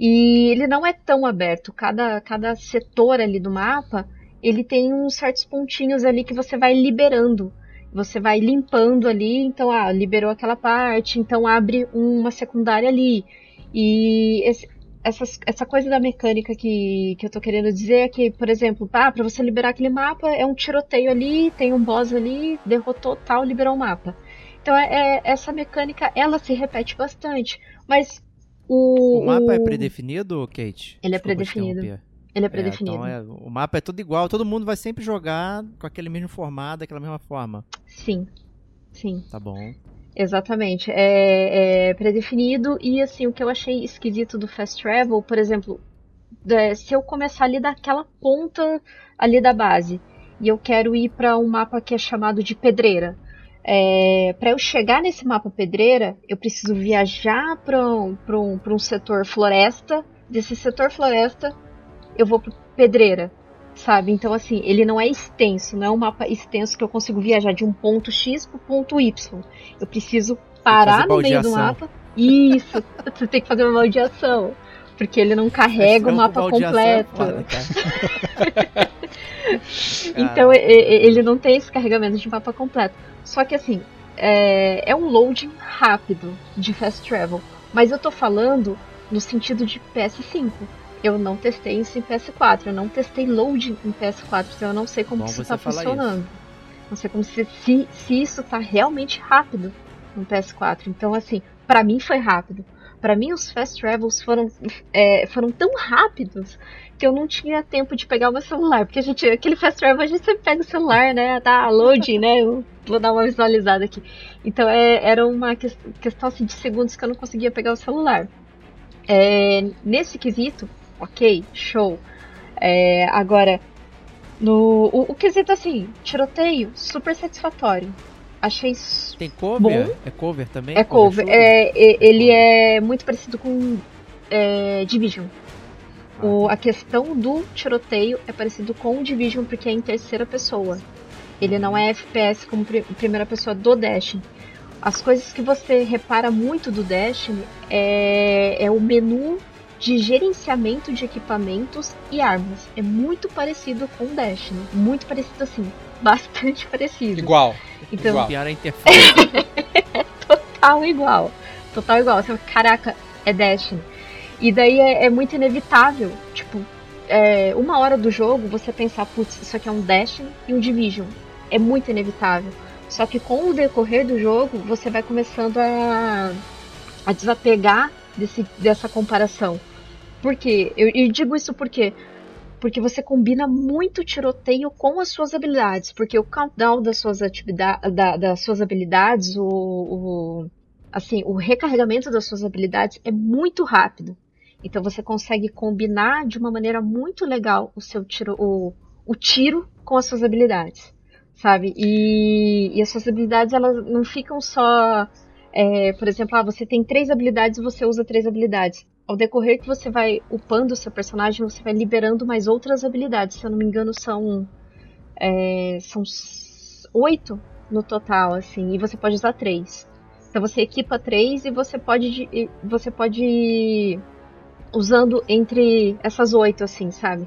E ele não é tão aberto. Cada, cada setor ali do mapa, ele tem uns certos pontinhos ali que você vai liberando. Você vai limpando ali, então, ah, liberou aquela parte, então abre uma secundária ali. E esse, essas, essa coisa da mecânica que, que eu tô querendo dizer é que, por exemplo, ah, para você liberar aquele mapa, é um tiroteio ali, tem um boss ali, derrotou tal, liberou o mapa. Então é, é, essa mecânica, ela se repete bastante. Mas o. O mapa é predefinido, Kate? Ele é predefinido. Ele é predefinido. É, então é, o mapa é tudo igual, todo mundo vai sempre jogar com aquele mesmo formato, daquela mesma forma. Sim. Sim. Tá bom. Exatamente. É, é, predefinido. E assim, o que eu achei esquisito do Fast Travel, por exemplo, é, se eu começar ali daquela ponta ali da base e eu quero ir para um mapa que é chamado de pedreira. É, para eu chegar nesse mapa pedreira, eu preciso viajar para um, um, um setor floresta. Desse setor floresta, eu vou para pedreira sabe? Então, assim, ele não é extenso, não é um mapa extenso que eu consigo viajar de um ponto X para o ponto Y. Eu preciso parar no meio do mapa. Isso, você tem que fazer uma baldeação. Porque ele não carrega o mapa é completo. Então ele não tem esse carregamento de mapa completo. Só que assim, é, é um loading rápido de fast travel. Mas eu tô falando no sentido de PS5 eu não testei isso em PS4, eu não testei loading em PS4, então eu não sei como Bom, isso está funcionando. Isso. Não sei como se, se, se isso está realmente rápido no PS4. Então, assim, para mim foi rápido. Para mim, os fast travels foram, é, foram tão rápidos que eu não tinha tempo de pegar o meu celular. Porque a gente, aquele fast travel a gente sempre pega o celular, né? Tá loading, né? Eu vou dar uma visualizada aqui. Então, é, era uma que, questão assim, de segundos que eu não conseguia pegar o celular. É, nesse quesito, ok, show. É, agora, no, o, o quesito assim, tiroteio, super satisfatório. Achei Tem cover? Bom. É cover também? É cover. cover é, é, ele é muito parecido com é, Division. Ah. O, a questão do tiroteio é parecido com o Division porque é em terceira pessoa. Ele não é FPS como pr primeira pessoa do Destiny. As coisas que você repara muito do Destiny é, é o menu de gerenciamento de equipamentos e armas. É muito parecido com o Destiny. Muito parecido assim. Bastante parecido. Igual. Então, igual. Pior a interface. é total igual. Total igual. Você, caraca, é Destiny. E daí é, é muito inevitável. Tipo, é, uma hora do jogo você pensar, putz, isso aqui é um Destiny e um Division. É muito inevitável. Só que com o decorrer do jogo, você vai começando a, a desapegar desse, dessa comparação. Por quê? Eu, eu digo isso porque porque você combina muito tiroteio com as suas habilidades, porque o countdown das suas atividades, da, das suas habilidades, o, o, assim, o recarregamento das suas habilidades é muito rápido. Então você consegue combinar de uma maneira muito legal o seu tiro, o, o tiro com as suas habilidades, sabe? E, e as suas habilidades elas não ficam só é, por exemplo, ah, você tem três habilidades e você usa três habilidades. Ao decorrer que você vai upando o seu personagem, você vai liberando mais outras habilidades. Se eu não me engano, são. É, são oito no total, assim, e você pode usar três. Então você equipa três e você pode. Você pode ir usando entre essas oito, assim, sabe?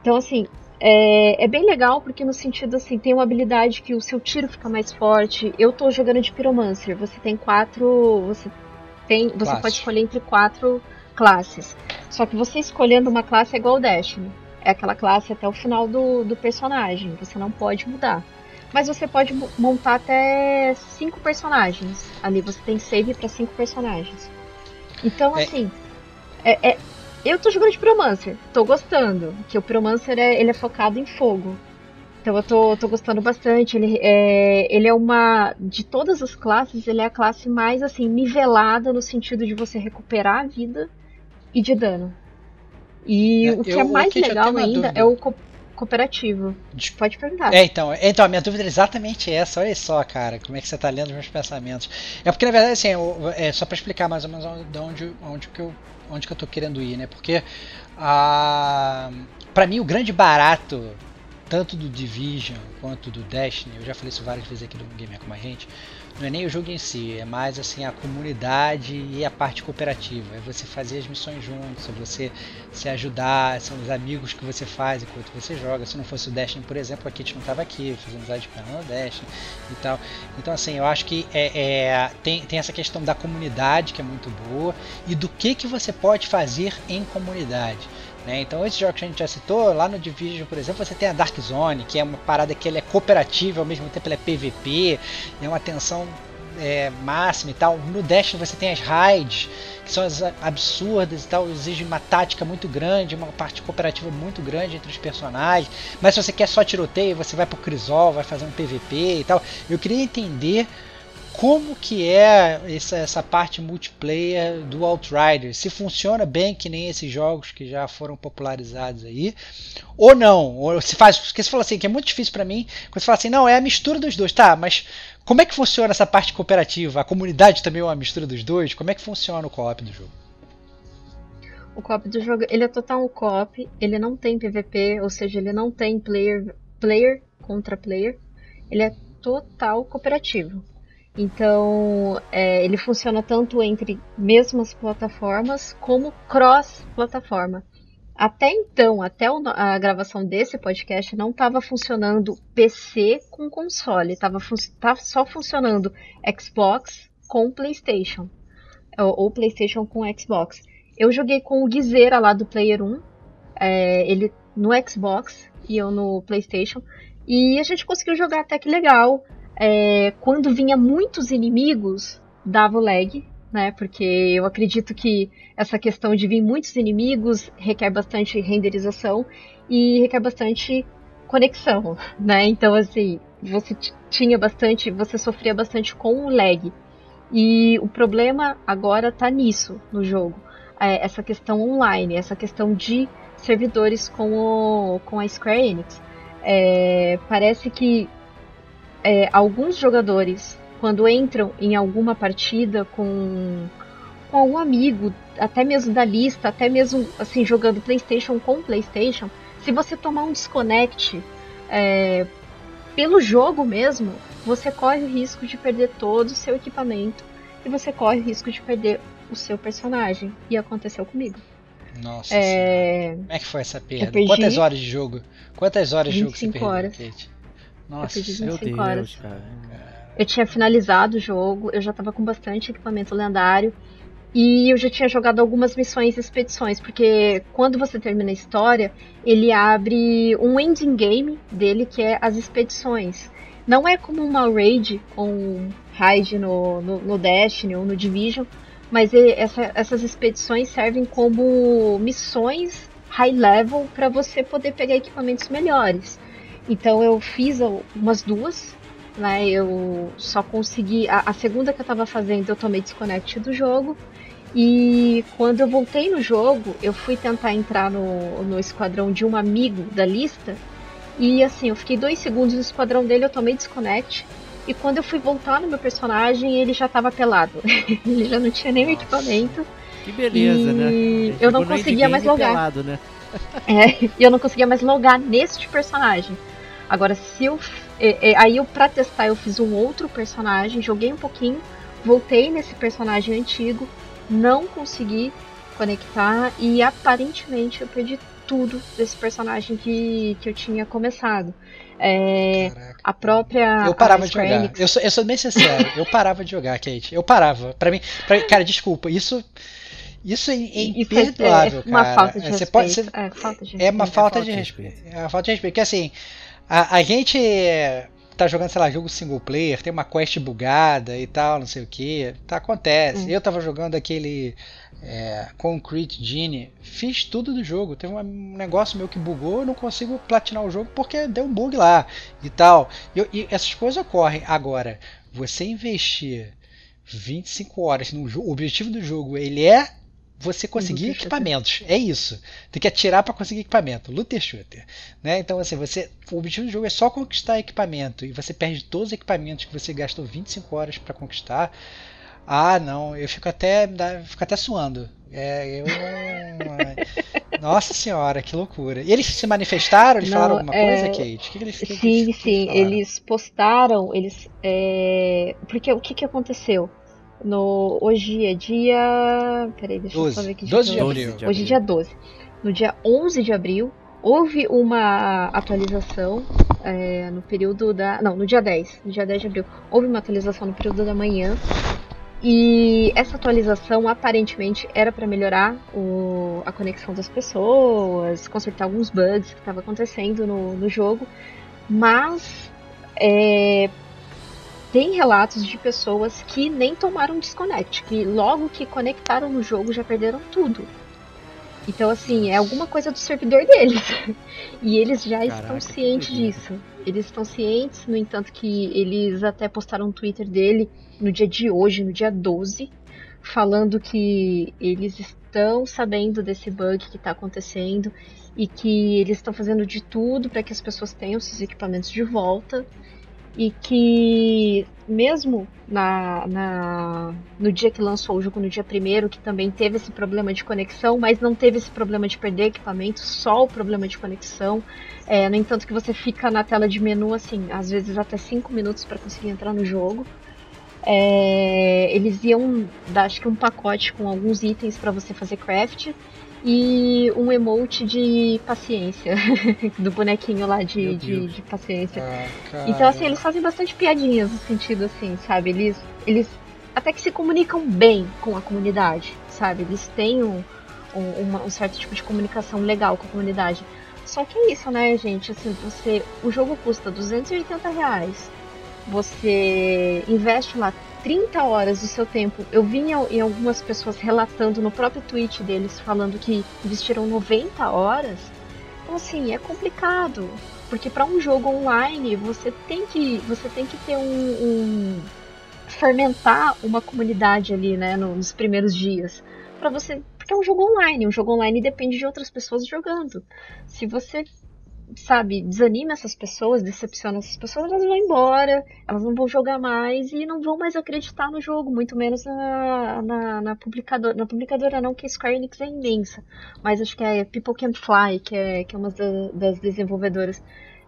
Então, assim, é, é, bem legal porque no sentido assim, tem uma habilidade que o seu tiro fica mais forte. Eu tô jogando de Pyromancer, você tem quatro. Você tem. Você Classe. pode escolher entre quatro classes. Só que você escolhendo uma classe é igual o Destiny. É aquela classe até o final do, do personagem. Você não pode mudar. Mas você pode montar até cinco personagens. Ali você tem save para cinco personagens. Então, é. assim, é, é, eu tô jogando de Pyromancer, tô gostando. Que o Pyromancer é, ele é focado em fogo. Então eu tô, tô gostando bastante. Ele é, ele é uma. De todas as classes, ele é a classe mais assim, nivelada no sentido de você recuperar a vida e de dano. E é, o que eu, é mais legal ainda é o co cooperativo. Pode perguntar. É, então, então, a minha dúvida é exatamente essa. Olha só, cara, como é que você tá lendo os meus pensamentos. É porque, na verdade, assim, eu, é só para explicar mais ou menos de onde, onde que eu onde que eu tô querendo ir, né? Porque a para mim o grande barato tanto do Division quanto do Destiny, eu já falei isso várias vezes aqui do Gamer com a gente, não é nem o jogo em si, é mais assim a comunidade e a parte cooperativa. É você fazer as missões juntos, é você se ajudar, são os amigos que você faz enquanto você joga. Se não fosse o Destiny, por exemplo, a Kit não estava aqui, fiz amizade com no Destiny e tal. Então assim, eu acho que é, é, tem, tem essa questão da comunidade que é muito boa e do que, que você pode fazer em comunidade. Né? Então, esses jogos que a gente já citou, lá no Division, por exemplo, você tem a Dark Zone, que é uma parada que ele é cooperativa, ao mesmo tempo ele é PVP, é uma tensão é, máxima e tal. No Destiny você tem as raids, que são as absurdas e tal, exige uma tática muito grande, uma parte cooperativa muito grande entre os personagens. Mas se você quer só tiroteio, você vai pro Crisol, vai fazer um PVP e tal. Eu queria entender como que é essa, essa parte multiplayer do Outriders, se funciona bem que nem esses jogos que já foram popularizados aí, ou não, ou se faz, porque você fala assim, que é muito difícil para mim, quando você fala assim, não, é a mistura dos dois, tá, mas como é que funciona essa parte cooperativa? A comunidade também é uma mistura dos dois? Como é que funciona o co-op do jogo? O co-op do jogo, ele é total co-op, ele não tem PVP, ou seja, ele não tem player, player contra player, ele é total cooperativo. Então, é, ele funciona tanto entre mesmas plataformas como cross-plataforma. Até então, até a gravação desse podcast, não estava funcionando PC com console, estava fun só funcionando Xbox com PlayStation, ou, ou, PlayStation com Xbox. Eu joguei com o Guizeira lá do Player 1, é, ele no Xbox e eu no PlayStation, e a gente conseguiu jogar até que legal é, quando vinha muitos inimigos, dava o lag, né? Porque eu acredito que essa questão de vir muitos inimigos requer bastante renderização e requer bastante conexão, né? Então, assim, você tinha bastante, você sofria bastante com o lag. E o problema agora tá nisso no jogo. É essa questão online, essa questão de servidores com, o, com a Square Enix. É, parece que é, alguns jogadores, quando entram em alguma partida com, com algum amigo, até mesmo da lista, até mesmo assim jogando PlayStation com PlayStation, se você tomar um desconect é, pelo jogo mesmo, você corre o risco de perder todo o seu equipamento e você corre o risco de perder o seu personagem. E aconteceu comigo. Nossa é... Como é que foi essa perda? Quantas horas de jogo? Quantas horas de jogo você perdeu, horas. Kate? Nossa, eu perdi 25 horas. Cara. Eu tinha finalizado o jogo, eu já tava com bastante equipamento lendário. E eu já tinha jogado algumas missões e expedições, porque quando você termina a história, ele abre um ending game dele, que é as expedições. Não é como uma raid ou um raid no, no, no Destiny ou no Division, mas essa, essas expedições servem como missões high level para você poder pegar equipamentos melhores. Então eu fiz umas duas, né? Eu só consegui. A, a segunda que eu tava fazendo, eu tomei desconect do jogo. E quando eu voltei no jogo, eu fui tentar entrar no, no esquadrão de um amigo da lista. E assim, eu fiquei dois segundos no esquadrão dele, eu tomei desconect. E quando eu fui voltar no meu personagem, ele já tava pelado. ele já não tinha nenhum equipamento. Que beleza, né? Eu não conseguia mais logar. Pelado, né? é, e eu não conseguia mais logar neste personagem. Agora, se eu. É, é, aí eu, pra testar, eu fiz um outro personagem, joguei um pouquinho, voltei nesse personagem antigo, não consegui conectar e aparentemente eu perdi tudo desse personagem que, que eu tinha começado. É, a própria. Eu parava de jogar. Eu sou, eu sou bem sincero, eu parava de jogar, Kate. Eu parava. Pra mim, pra, cara, desculpa, isso. Isso é, é imperdoável, é, é uma cara. Falta de você Pode, você, é, falta de é uma falta de respeito. É uma falta de respeito. Porque assim, a, a gente tá jogando, sei lá, jogo single player, tem uma quest bugada e tal, não sei o que. Tá, acontece. Hum. Eu tava jogando aquele é, Concrete Genie, fiz tudo do jogo. Teve um negócio meu que bugou, eu não consigo platinar o jogo porque deu um bug lá e tal. E, e essas coisas ocorrem. Agora, você investir 25 horas no jogo, o objetivo do jogo ele é você conseguir equipamentos. É isso. Tem que atirar para conseguir equipamento. Looter shooter. Né? Então, assim, você, o objetivo do jogo é só conquistar equipamento. E você perde todos os equipamentos que você gastou 25 horas para conquistar. Ah, não, eu fico até, fico até suando. É, eu. Nossa senhora, que loucura. E eles se manifestaram? Eles não, falaram alguma é... coisa, Kate? Que que eles, que sim, eles, sim. Eles postaram, eles. É... Porque o que, que aconteceu? No... Hoje é dia. Peraí, deixa 12. eu só ver aqui. 12 de abril. Hoje é dia 12. No dia 11 de abril, houve uma atualização é, no período da. Não, no dia 10. No dia 10 de abril. Houve uma atualização no período da manhã e essa atualização aparentemente era para melhorar o, a conexão das pessoas, consertar alguns bugs que estavam acontecendo no, no, jogo, mas é, tem relatos de pessoas que nem tomaram desconect, que logo que conectaram no jogo já perderam tudo. Então, assim, é alguma coisa do servidor deles. e eles já Caraca, estão cientes disso. Eles estão cientes, no entanto, que eles até postaram um Twitter dele no dia de hoje, no dia 12, falando que eles estão sabendo desse bug que está acontecendo e que eles estão fazendo de tudo para que as pessoas tenham seus equipamentos de volta e que mesmo na, na, no dia que lançou o jogo, no dia primeiro, que também teve esse problema de conexão, mas não teve esse problema de perder equipamento, só o problema de conexão. É, no entanto, que você fica na tela de menu, assim, às vezes até 5 minutos para conseguir entrar no jogo. É, eles iam dar, acho que um pacote com alguns itens para você fazer craft e um emote de paciência, do bonequinho lá de, de, de, paciência. Ah, então, assim, eles fazem bastante piadinhas no sentido assim, sabe? Eles, eles até que se comunicam bem com a comunidade, sabe? Eles têm um, um, um certo tipo de comunicação legal com a comunidade. Só que é isso, né, gente? Assim, você. O jogo custa 280 reais. Você investe lá 30 horas do seu tempo. Eu vi em algumas pessoas relatando no próprio tweet deles falando que investiram 90 horas. Então assim, é complicado, porque para um jogo online você tem que você tem que ter um, um fermentar uma comunidade ali, né, nos primeiros dias, para você, porque é um jogo online, um jogo online depende de outras pessoas jogando. Se você sabe, desanima essas pessoas, decepciona essas pessoas, elas vão embora, elas não vão jogar mais e não vão mais acreditar no jogo, muito menos na, na, na publicadora. Na publicadora não, que a Square Enix é imensa, mas acho que é People Can Fly, que é, que é uma das, das desenvolvedoras.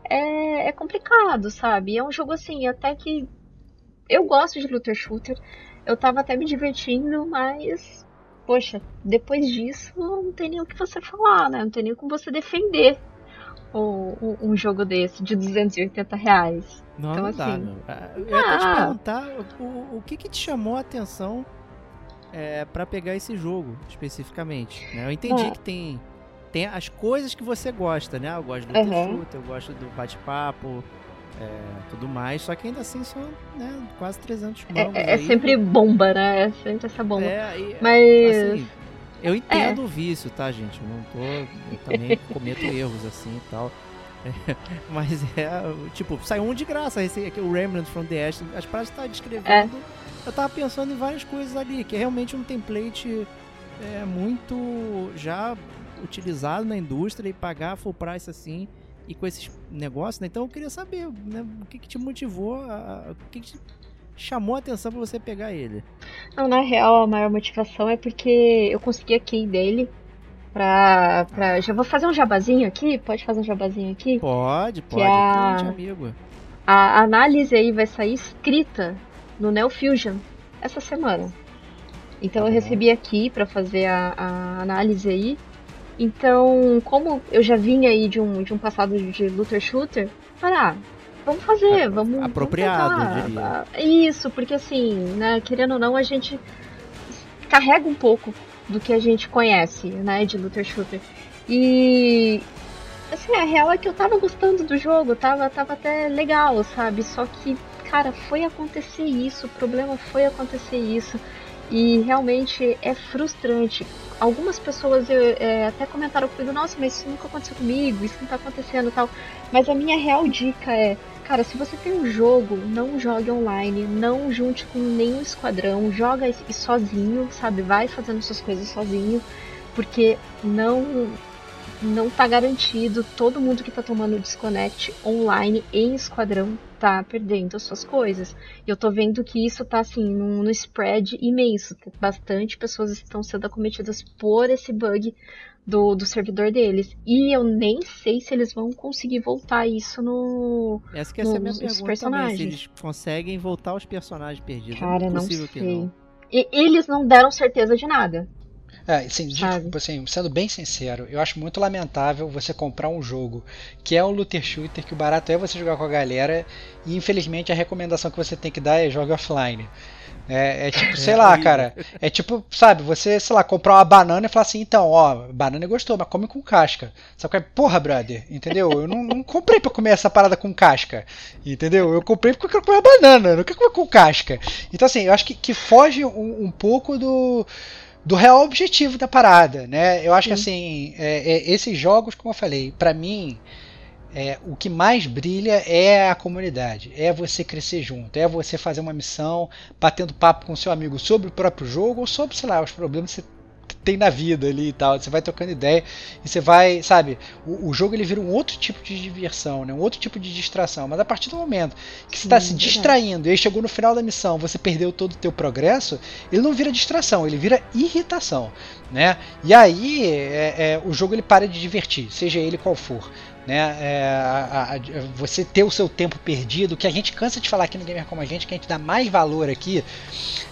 É, é complicado, sabe? É um jogo assim, até que eu gosto de looter shooter, eu tava até me divertindo, mas poxa, depois disso não tem nem o que você falar, né? Não tem nem como você defender um, um jogo desse de 280 reais. Não, então, não assim, dá, meu. Ah, eu ia ah, te perguntar o, o que, que te chamou a atenção é, para pegar esse jogo, especificamente. Né? Eu entendi é. que tem, tem as coisas que você gosta, né? Eu gosto do uhum. eu gosto do bate-papo, é, tudo mais, só que ainda assim são né, quase 300 mangos. É, é sempre bomba, né? É sempre essa bomba. É, e, Mas... Assim, eu entendo é. o vício, tá, gente? Eu não tô. Eu também cometo erros assim e tal. É, mas é, tipo, saiu um de graça, esse aqui, o Remnant from the Ashes. As que tá descrevendo, é. eu tava pensando em várias coisas ali, que é realmente um template é, muito já utilizado na indústria e pagar full price assim e com esses negócios, né? Então eu queria saber, né, o que, que te motivou, a, o que, que te chamou a atenção para você pegar ele? Não, na real, a maior motivação é porque eu consegui a key dele pra, pra... Já vou fazer um jabazinho aqui? Pode fazer um jabazinho aqui? Pode, pode, a... amigo. A análise aí vai sair escrita no Neo Fusion essa semana. Então tá eu recebi aqui para fazer a, a, análise aí. Então, como eu já vinha aí de um, de um passado de looter shooter, para ah, vamos fazer, vamos. Apropriado, vamos. Isso, porque assim, né, querendo ou não, a gente carrega um pouco do que a gente conhece, né, de looter shooter. E assim, a real é que eu tava gostando do jogo, tava, tava até legal, sabe? Só que, cara, foi acontecer isso, o problema foi acontecer isso. E realmente é frustrante. Algumas pessoas é, até comentaram comigo, nossa, mas isso nunca aconteceu comigo, isso não tá acontecendo tal. Mas a minha real dica é, Cara, se você tem um jogo, não jogue online, não junte com nenhum esquadrão, joga sozinho, sabe? Vai fazendo suas coisas sozinho, porque não não tá garantido. Todo mundo que tá tomando desconnect online em esquadrão tá perdendo as suas coisas. E eu tô vendo que isso tá assim no, no spread imenso. Bastante pessoas estão sendo acometidas por esse bug do, do servidor deles. E eu nem sei se eles vão conseguir voltar isso no. Essa que é a minha pergunta personagens. Também, se eles conseguem voltar os personagens perdidos. Cara, é não sei. Não. E, eles não deram certeza de nada. É, assim, tipo, assim, sendo bem sincero, eu acho muito lamentável você comprar um jogo que é um looter shooter, que o barato é você jogar com a galera, e infelizmente a recomendação que você tem que dar é jogar offline. É, é tipo, sei lá, cara. É tipo, sabe, você, sei lá, comprar uma banana e falar assim, então, ó, banana gostou, mas come com casca. Sabe qual é? Porra, brother, entendeu? Eu não, não, comprei pra comer essa parada com casca. Entendeu? Eu comprei porque eu quero comer uma banana, não quero comer com casca. Então, assim, eu acho que, que foge um, um pouco do do real objetivo da parada, né? Eu acho Sim. que assim, é, é, esses jogos, como eu falei, para mim, é, o que mais brilha é a comunidade, é você crescer junto, é você fazer uma missão, batendo papo com seu amigo sobre o próprio jogo ou sobre, sei lá, os problemas que você tem na vida ali e tal. Você vai trocando ideia e você vai, sabe, o, o, jogo ele vira um outro tipo de diversão, né? um outro tipo de distração. Mas a partir do momento que você está se distraindo e aí chegou no final da missão, você perdeu todo o teu progresso, ele não vira distração, ele vira irritação, né? E aí é, é, o jogo ele para de divertir, seja ele qual for. Né, é, a, a, você ter o seu tempo perdido, que a gente cansa de falar aqui no Gamer Como a Gente, que a gente dá mais valor aqui,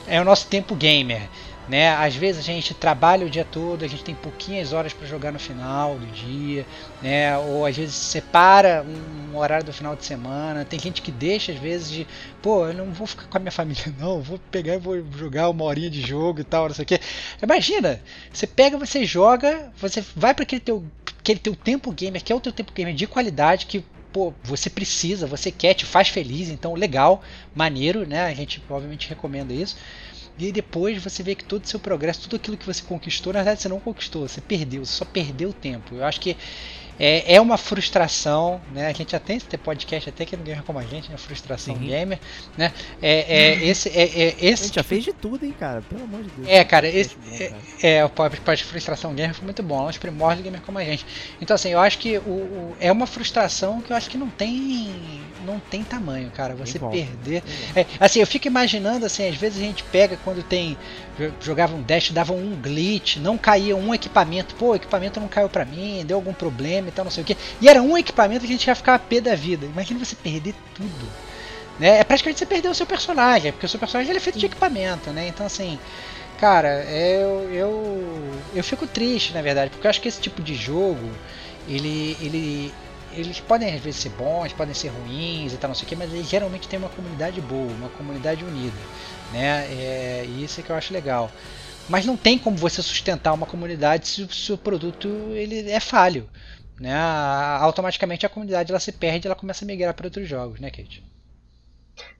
é o nosso tempo gamer. Né? Às vezes a gente trabalha o dia todo, a gente tem pouquinhas horas para jogar no final do dia, né? ou às vezes separa um horário do final de semana. Tem gente que deixa, às vezes, de pô, eu não vou ficar com a minha família, não, vou pegar e vou jogar uma horinha de jogo e tal, não sei o que. Imagina, você pega, você joga, você vai para aquele teu, aquele teu tempo gamer, que é o teu tempo gamer de qualidade, que pô, você precisa, você quer, te faz feliz, então legal, maneiro, né? A gente obviamente recomenda isso. E aí depois você vê que todo o seu progresso, tudo aquilo que você conquistou, na verdade você não conquistou, você perdeu, você só perdeu tempo. Eu acho que é, é uma frustração, né? A gente já tem esse podcast até que não ganha como a gente, né? Frustração Sim. gamer, né? É, é, esse, é, é, esse. A gente já fez de tudo, hein, cara? Pelo amor de Deus. É, cara, esse, é, é, o podcast Frustração Gamer foi muito bom, é um dos primórdios gamer como a gente. Então, assim, eu acho que o, o, é uma frustração que eu acho que não tem não tem tamanho, cara. Você perder. É, assim, eu fico imaginando, assim, às vezes a gente pega quando tem. Jogava um dash, dava um glitch, não caía um equipamento. Pô, o equipamento não caiu pra mim, deu algum problema e tal, não sei o que. E era um equipamento que a gente ia ficar a pé da vida. Imagina você perder tudo. Né? É praticamente você perder o seu personagem, porque o seu personagem ele é feito de equipamento, né? Então assim. Cara, eu, eu, eu fico triste, na verdade, porque eu acho que esse tipo de jogo, ele, ele, eles podem às vezes ser bons, podem ser ruins e tal, não sei o que, mas eles geralmente têm uma comunidade boa, uma comunidade unida, né? É, e isso é que eu acho legal. Mas não tem como você sustentar uma comunidade se o seu produto ele é falho, né? Automaticamente a comunidade ela se perde, ela começa a migrar para outros jogos, né, Kate?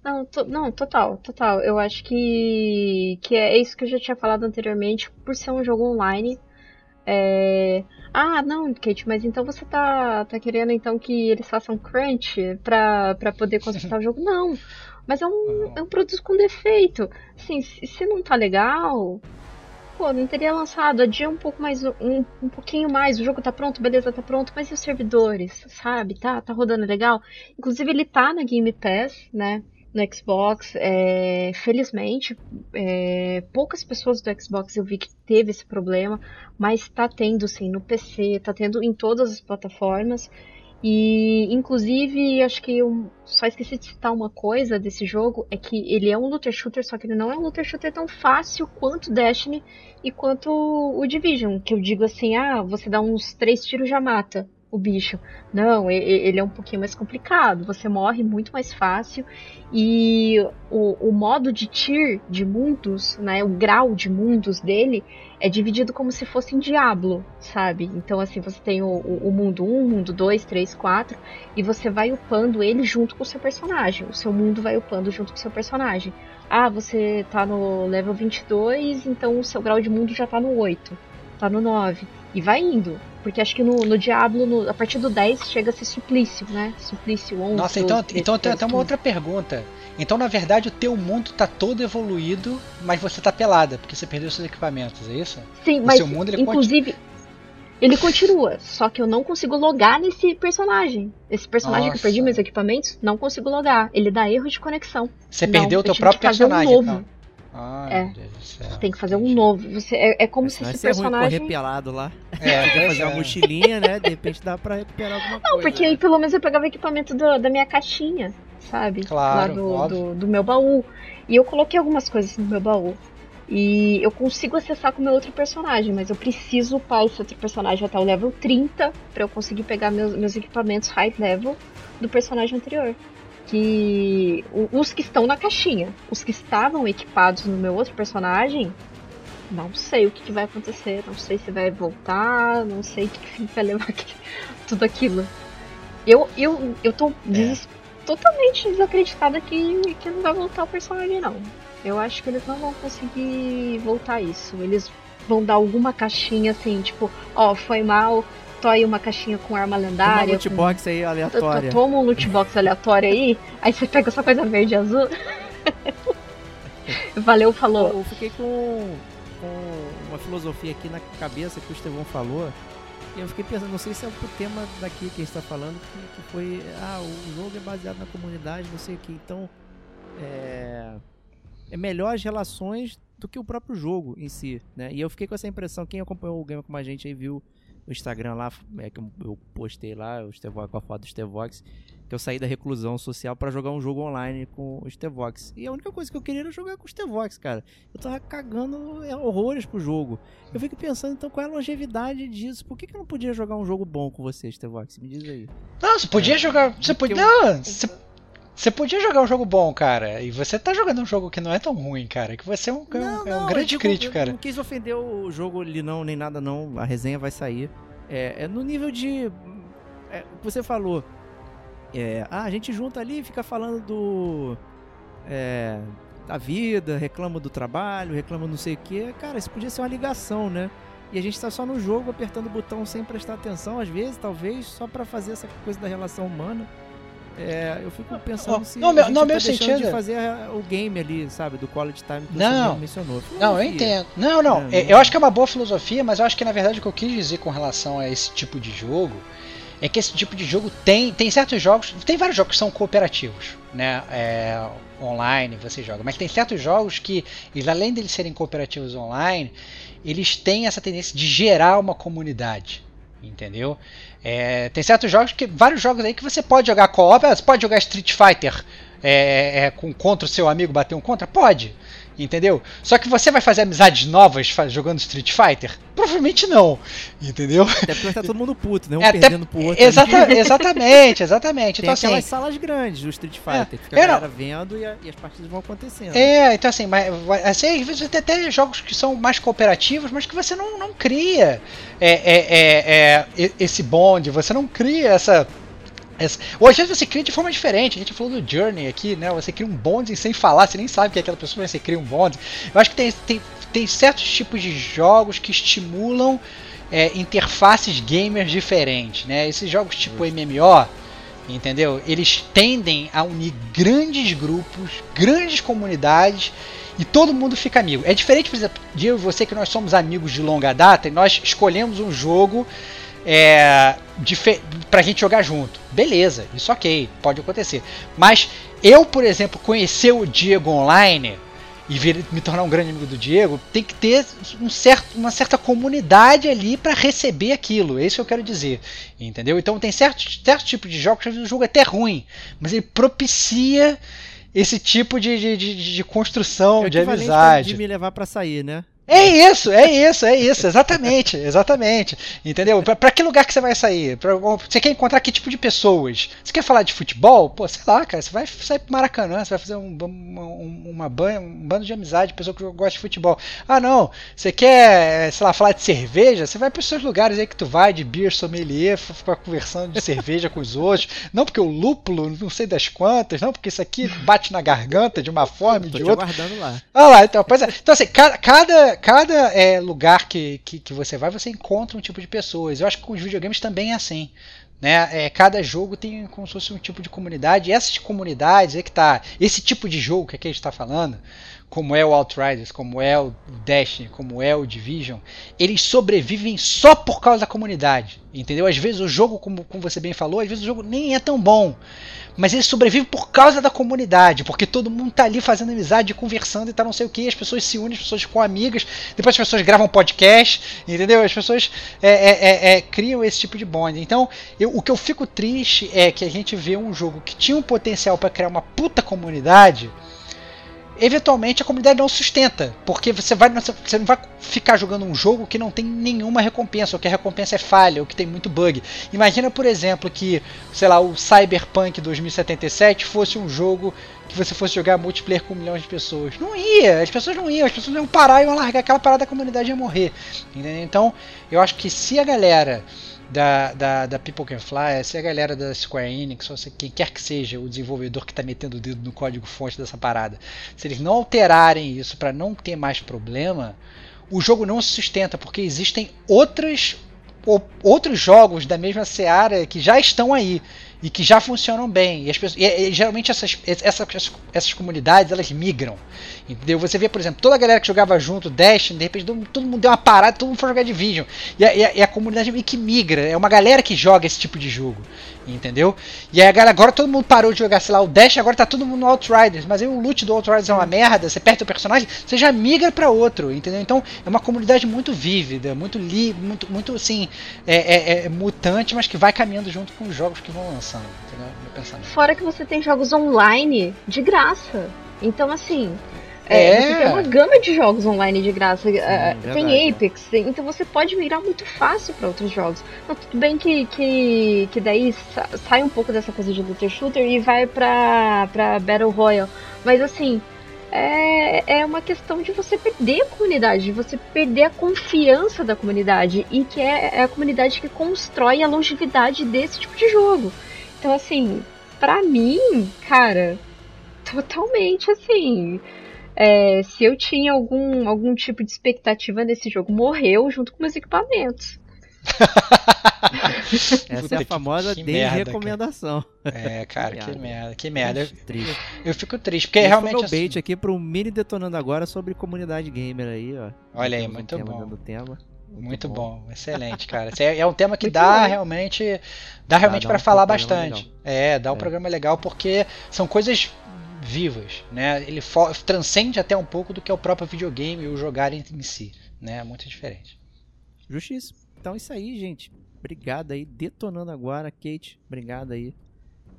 Não, to, não, total, total. Eu acho que, que é isso que eu já tinha falado anteriormente, por ser um jogo online, é... Ah, não, Kate, mas então você tá, tá querendo então que eles façam crunch pra, pra poder consertar o jogo? Não, mas é um, é um produto com defeito. Assim, se, se não tá legal, pô, não teria lançado. Adia um pouco mais, um, um pouquinho mais. O jogo tá pronto, beleza, tá pronto. Mas e os servidores, sabe? Tá, tá rodando legal. Inclusive ele tá na Game Pass, né? No Xbox. É, felizmente, é, poucas pessoas do Xbox eu vi que teve esse problema, mas está tendo sim no PC, está tendo em todas as plataformas. E inclusive, acho que eu só esqueci de citar uma coisa desse jogo, é que ele é um looter shooter, só que ele não é um looter shooter tão fácil quanto Destiny e quanto o Division, que eu digo assim, ah, você dá uns três tiros já mata o bicho. Não, ele é um pouquinho mais complicado. Você morre muito mais fácil. E o, o modo de tier de mundos, né, o grau de mundos dele, é dividido como se fosse em Diablo, sabe? Então, assim, você tem o, o, mundo 1, mundo 2, 3, 4, e você vai upando ele junto com o seu personagem. O seu mundo vai upando junto com o seu personagem. Ah, você tá no level 22, então o seu grau de mundo já tá no 8, tá no 9. E vai indo. Porque acho que no, no Diablo, no, a partir do 10, chega a ser suplício, né? Suplício 11. Nossa, então, 12, então tem até uma outra pergunta. Então, na verdade, o teu mundo tá todo evoluído, mas você tá pelada, porque você perdeu seus equipamentos, é isso? Sim, o mas seu mundo, ele inclusive. Ele continua, só que eu não consigo logar nesse personagem. Esse personagem Nossa. que eu perdi meus equipamentos, não consigo logar. Ele dá erro de conexão. Você Não, perdeu o eu teu próprio fazer um personagem. novo. então. Ai, É. meu Deus do céu. Você tem que fazer um novo. Você, é, é como se Senão esse ser ruim correr personagem. pelado lá. É, Quer fazer uma é. mochilinha, né? De repente dá pra recuperar alguma coisa. Não, porque aí né? pelo menos eu pegava equipamento do- da minha caixinha, sabe? Claro, Lá do, do, do meu baú. E eu coloquei algumas coisas no meu baú. E eu consigo acessar com o meu outro personagem, mas eu preciso upar esse outro personagem até o level 30 pra eu conseguir pegar meus, meus equipamentos high level do personagem anterior. Que. o- Os que estão na caixinha. Os que estavam equipados no meu outro personagem. Não sei o que, que vai acontecer. Não sei se vai voltar. Não sei que fim vai levar aqui- tudo aquilo. Eu, eu, eu tô des- totalmente desacreditada que, que não vai voltar o personagem, não. Eu acho que eles não vão conseguir voltar isso. Eles vão dar alguma caixinha assim, tipo, ó, foi mal, aí uma caixinha com arma Uma lendária. loot com- box aí aleatória. Toma um loot box aleatório aí, aí você pega só coisa verde e azul. Valeu, falou. Eu fiquei com, com uma filosofia aqui na cabeça que o Estevão falou. E eu fiquei pensando, não sei se é o tema daqui que a gente está falando, que, que foi, ah, o jogo é baseado na comunidade, não sei o que. Então, é, é melhor as relações do que o próprio jogo em si, né? E eu fiquei com essa impressão, quem acompanhou o game com a gente aí viu o Instagram lá, é, que eu- postei lá, o Stevox, com a foto do Stevox, que eu saí da reclusão social pra jogar um jogo online com o Stevox. E a única coisa que eu queria era jogar com o Stevox, cara. Eu tava cagando é, horrores pro jogo. Eu fico pensando, então, qual é a longevidade disso? Por que, que eu não podia jogar um jogo bom com você, Stevox? Me diz aí. Não, você podia jogar. Você podia. eu- Não, você, você podia jogar um jogo bom, cara. E você tá jogando um jogo que não é tão ruim, cara. Que você é um, é um eu grande digo, crítico, eu cara. Não quis ofender o jogo ali, não, nem nada, não. A resenha vai sair. É, é no nível de. É, o que você falou. É, ah, a gente junta ali e fica falando do. É, da vida, reclama do trabalho, reclama não sei o que. Cara, isso podia ser uma ligação, né? E a gente tá só no jogo apertando o botão sem prestar atenção, às vezes, talvez, só pra fazer essa coisa da relação humana. É, eu fico pensando Não, se a meu- no tá meu sentido- de fazer a- o game ali, sabe, do quality time que Não. você mencionou. Não, eu Filosofia. entendo. Não, não. Não, é- não. Eu acho que é uma boa filosofia, mas eu acho que na verdade o que eu quis dizer com relação a esse tipo de jogo é que esse tipo de jogo tem. Tem certos jogos. Tem vários jogos que são cooperativos, né? É, online você joga. Mas tem certos jogos que, eles, além de eles serem cooperativos online, eles têm essa tendência de gerar uma comunidade. Entendeu? É, tem certos jogos que. Vários jogos aí que você pode jogar co-op. Você pode jogar Street Fighter é, é, com, contra o seu amigo bater um contra? Pode. Entendeu? Só que você vai fazer amizades novas jogando Street Fighter? Provavelmente não. Entendeu? Até porque tá todo mundo puto, né? Um É, até- perdendo pro outro. Exata- ali. exatamente, exatamente. Tem Então, assim, aquelas salas grandes do Street Fighter, que fica É, a não. galera vendo e, a- e as partidas vão acontecendo. É, então assim, mas, assim, às vezes tem até jogos que são mais cooperativos, mas que você não, não cria é, é, é, é, esse bonde, você não cria essa. Essa- Ou às vezes você cria de forma diferente. A gente falou do Journey aqui, né? Você cria um bonde sem falar, você nem sabe que é aquela pessoa, mas você cria um bonde. Eu acho que tem, tem, tem certos tipos de jogos que estimulam é, interfaces gamers diferentes, né? Esses jogos tipo MMO, entendeu? Eles tendem a unir grandes grupos, grandes comunidades e todo mundo fica amigo. É diferente, por exemplo, de eu e você que nós somos amigos de longa data e nós escolhemos um jogo é, pra gente jogar junto. Beleza, isso ok, pode acontecer. Mas eu, por exemplo, conhecer o Diego online e vir- me tornar um grande amigo do Diego, tem que ter um certo, uma certa comunidade ali para receber aquilo. É isso que eu quero dizer. Entendeu? Então tem certos certo tipo de jogos que o jogo é até ruim, mas ele propicia esse tipo de, de, de, de construção, É de amizade. de me levar pra sair, né? É isso, é isso, é isso, exatamente, exatamente. Entendeu? Pra, pra que lugar que você vai sair? Pra- você quer encontrar que tipo de pessoas? Você quer falar de futebol? Pô, sei lá, cara, você vai sair pro Maracanã, você vai fazer um, uma, um- uma ban- um bando de amizade, pessoa que gosta de futebol. Ah, não, você quer, sei lá, falar de cerveja? Você vai pros seus lugares aí que tu vai, de beer sommelier, ficar conversando de cerveja com os outros. Não porque o lúpulo, não sei das quantas, não porque isso aqui bate na garganta de uma forma e Tô de te outra. aguardando lá. Ah lá, então, pois é. Então, assim, cada, cada, cada é, lugar que, que, que você vai, você encontra um tipo de pessoas. Eu acho que com os videogames também é assim. Né? É, cada jogo tem como se fosse um tipo de comunidade. E essas comunidades, é que tá. Esse tipo de jogo que aqui a gente está falando, como é o Outriders, como é o Destiny, como é o Division, eles sobrevivem só por causa da comunidade. Entendeu? Às vezes o jogo, como, como você bem falou, às vezes o jogo nem é tão bom. Mas ele sobrevive por causa da comunidade, porque todo mundo tá ali fazendo amizade, conversando e tá não sei o que, as pessoas se unem, as pessoas ficam amigas, depois as pessoas gravam podcast, entendeu? As pessoas é, é, é, é criam esse tipo de bond. Então, eu, o que eu fico triste é que a gente vê um jogo que tinha um potencial para criar uma puta comunidade eventualmente a comunidade não sustenta, porque você, vai, você não vai ficar jogando um jogo que não tem nenhuma recompensa, ou que a recompensa é falha, ou que tem muito bug. Imagina, por exemplo, que, sei lá, o Cyberpunk 2077 fosse um jogo que você fosse jogar multiplayer com milhões de pessoas. Não ia, as pessoas não iam, as pessoas iam parar e iam largar aquela parada, a comunidade ia morrer. Entendeu? Então, eu acho que se a galera da, da, da People Can Fly, se a galera da Square Enix, ou se quem quer que seja o desenvolvedor que está metendo o dedo no código fonte dessa parada, se eles não alterarem isso para não ter mais problema, o jogo não se sustenta, porque existem outras, outros jogos da mesma seara que já estão aí e que já funcionam bem. E, pessoas, e, e geralmente essas, essas, essas comunidades elas migram. Entendeu? Você vê, por exemplo, toda a galera que jogava junto, Destiny, de repente todo mundo deu uma parada, todo mundo foi jogar Division. E a, e a, e a comunidade meio que migra. É uma galera que joga esse tipo de jogo. Entendeu? E aí agora todo mundo parou de jogar, sei lá, o Dash, agora tá todo mundo no Outriders. Mas aí o loot do Outriders é uma merda, você perde o personagem, você já migra para outro, entendeu? Então é uma comunidade muito vívida, muito li, muito, muito assim, é, é, é, mutante, mas que vai caminhando junto com os jogos que vão lançando, entendeu? Fora que você tem jogos online de graça. Então, assim, é, é. Tem uma gama de jogos online de graça. Sim, uh, tem Apex, então você pode migrar muito fácil para outros jogos. Não, tudo bem que, que, que daí sai um pouco dessa coisa de looter shooter e vai pra, pra Battle Royale. Mas assim, é, é uma questão de você perder a comunidade, de você perder a confiança da comunidade. E que é, é a comunidade que constrói a longevidade desse tipo de jogo. Então, assim, pra mim, cara, totalmente assim é, se eu tinha algum, algum tipo de expectativa nesse jogo, morreu junto com meus equipamentos. Essa é a famosa desrecomendação. É, cara, que merda, que merda. Eu, triste. eu fico triste, porque Esse realmente. Foi o assim... bait aqui pro mini detonando agora sobre comunidade gamer aí, ó. Olha aí, muito um bom. Tema. Muito, muito bom. bom. excelente, cara. É, é um tema que dá realmente, dá realmente para um falar bastante. Legal. É, dá um é. programa legal porque são coisas vivas, né? Ele transcende até um pouco do que é o próprio videogame e o jogar em, em si, né? É muito diferente. Justiça. Então é isso aí, gente. Obrigado aí, detonando agora, Kate. Obrigado aí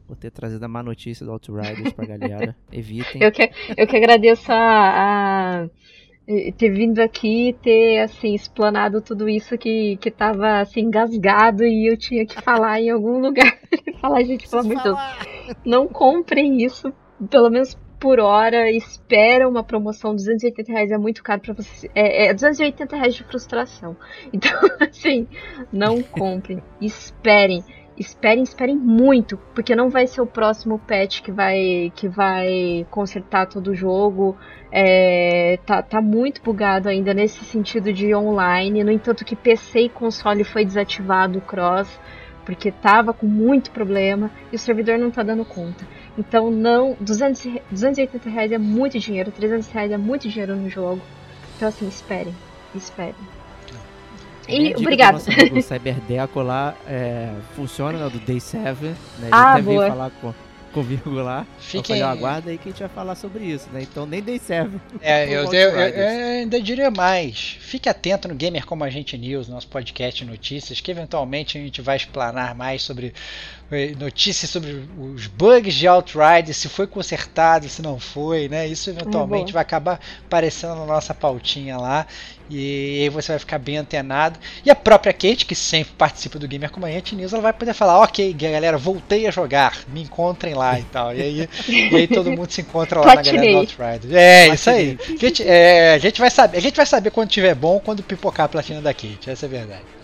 por ter trazido a má notícia do Outriders pra galera. Evitem. Eu que, eu que agradeço a, a ter vindo aqui e ter assim explanado tudo isso que que tava assim engasgado e eu tinha que falar em algum lugar. falar, gente, pelo amor de Deus, não comprem isso, pelo menos por hora, espera uma promoção, 280 reais é muito caro para você. É, é 280 reais de frustração. Então, assim, não comprem. esperem. Esperem, esperem muito, porque não vai ser o próximo patch que vai que vai consertar todo o jogo. É, tá, tá muito bugado ainda nesse sentido de online. No entanto, que PC e console foi desativado o cross, porque tava com muito problema e o servidor não tá dando conta. Então não, 200, 280 reais é muito dinheiro, 300 reais é muito dinheiro no jogo. Então assim, esperem, esperem. E obrigado. O Cyberdeco lá é, funciona, né, do Day 7, né? Ele ah, até boa. veio falar com, comigo lá. Fiquem... Eu falei, aguarda aí que a gente vai falar sobre isso, né? Então nem Day 7. É, eu, eu, eu, ainda diria mais. Fique atento no Gamer Como a Gente News, nosso podcast de notícias, que eventualmente a gente vai explanar mais sobre notícias sobre os bugs de Outrider, se foi consertado, se não foi, né? Isso eventualmente vai acabar aparecendo na nossa pautinha lá. E aí você vai ficar bem antenado. E a própria Kate, que sempre participa do Gamer gente News, ela vai poder falar, ok, galera, voltei a jogar, me encontrem lá e tal. E aí, e aí todo mundo se encontra lá na galera do Outrider. É, isso aí. A gente, é, a gente vai saber, a gente vai saber quando tiver bom, quando pipocar a platina da Kate, essa é a verdade.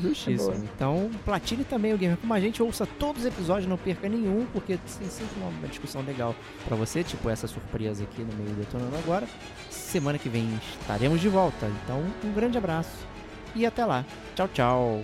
Justíssimo. É então, platine também o Gamer Como a gente, ouça todos os episódios, não perca nenhum, porque tem sempre uma discussão legal para você, tipo essa surpresa aqui no meio detonando agora. Semana que vem estaremos de volta. Então, um grande abraço e até lá. Tchau, tchau.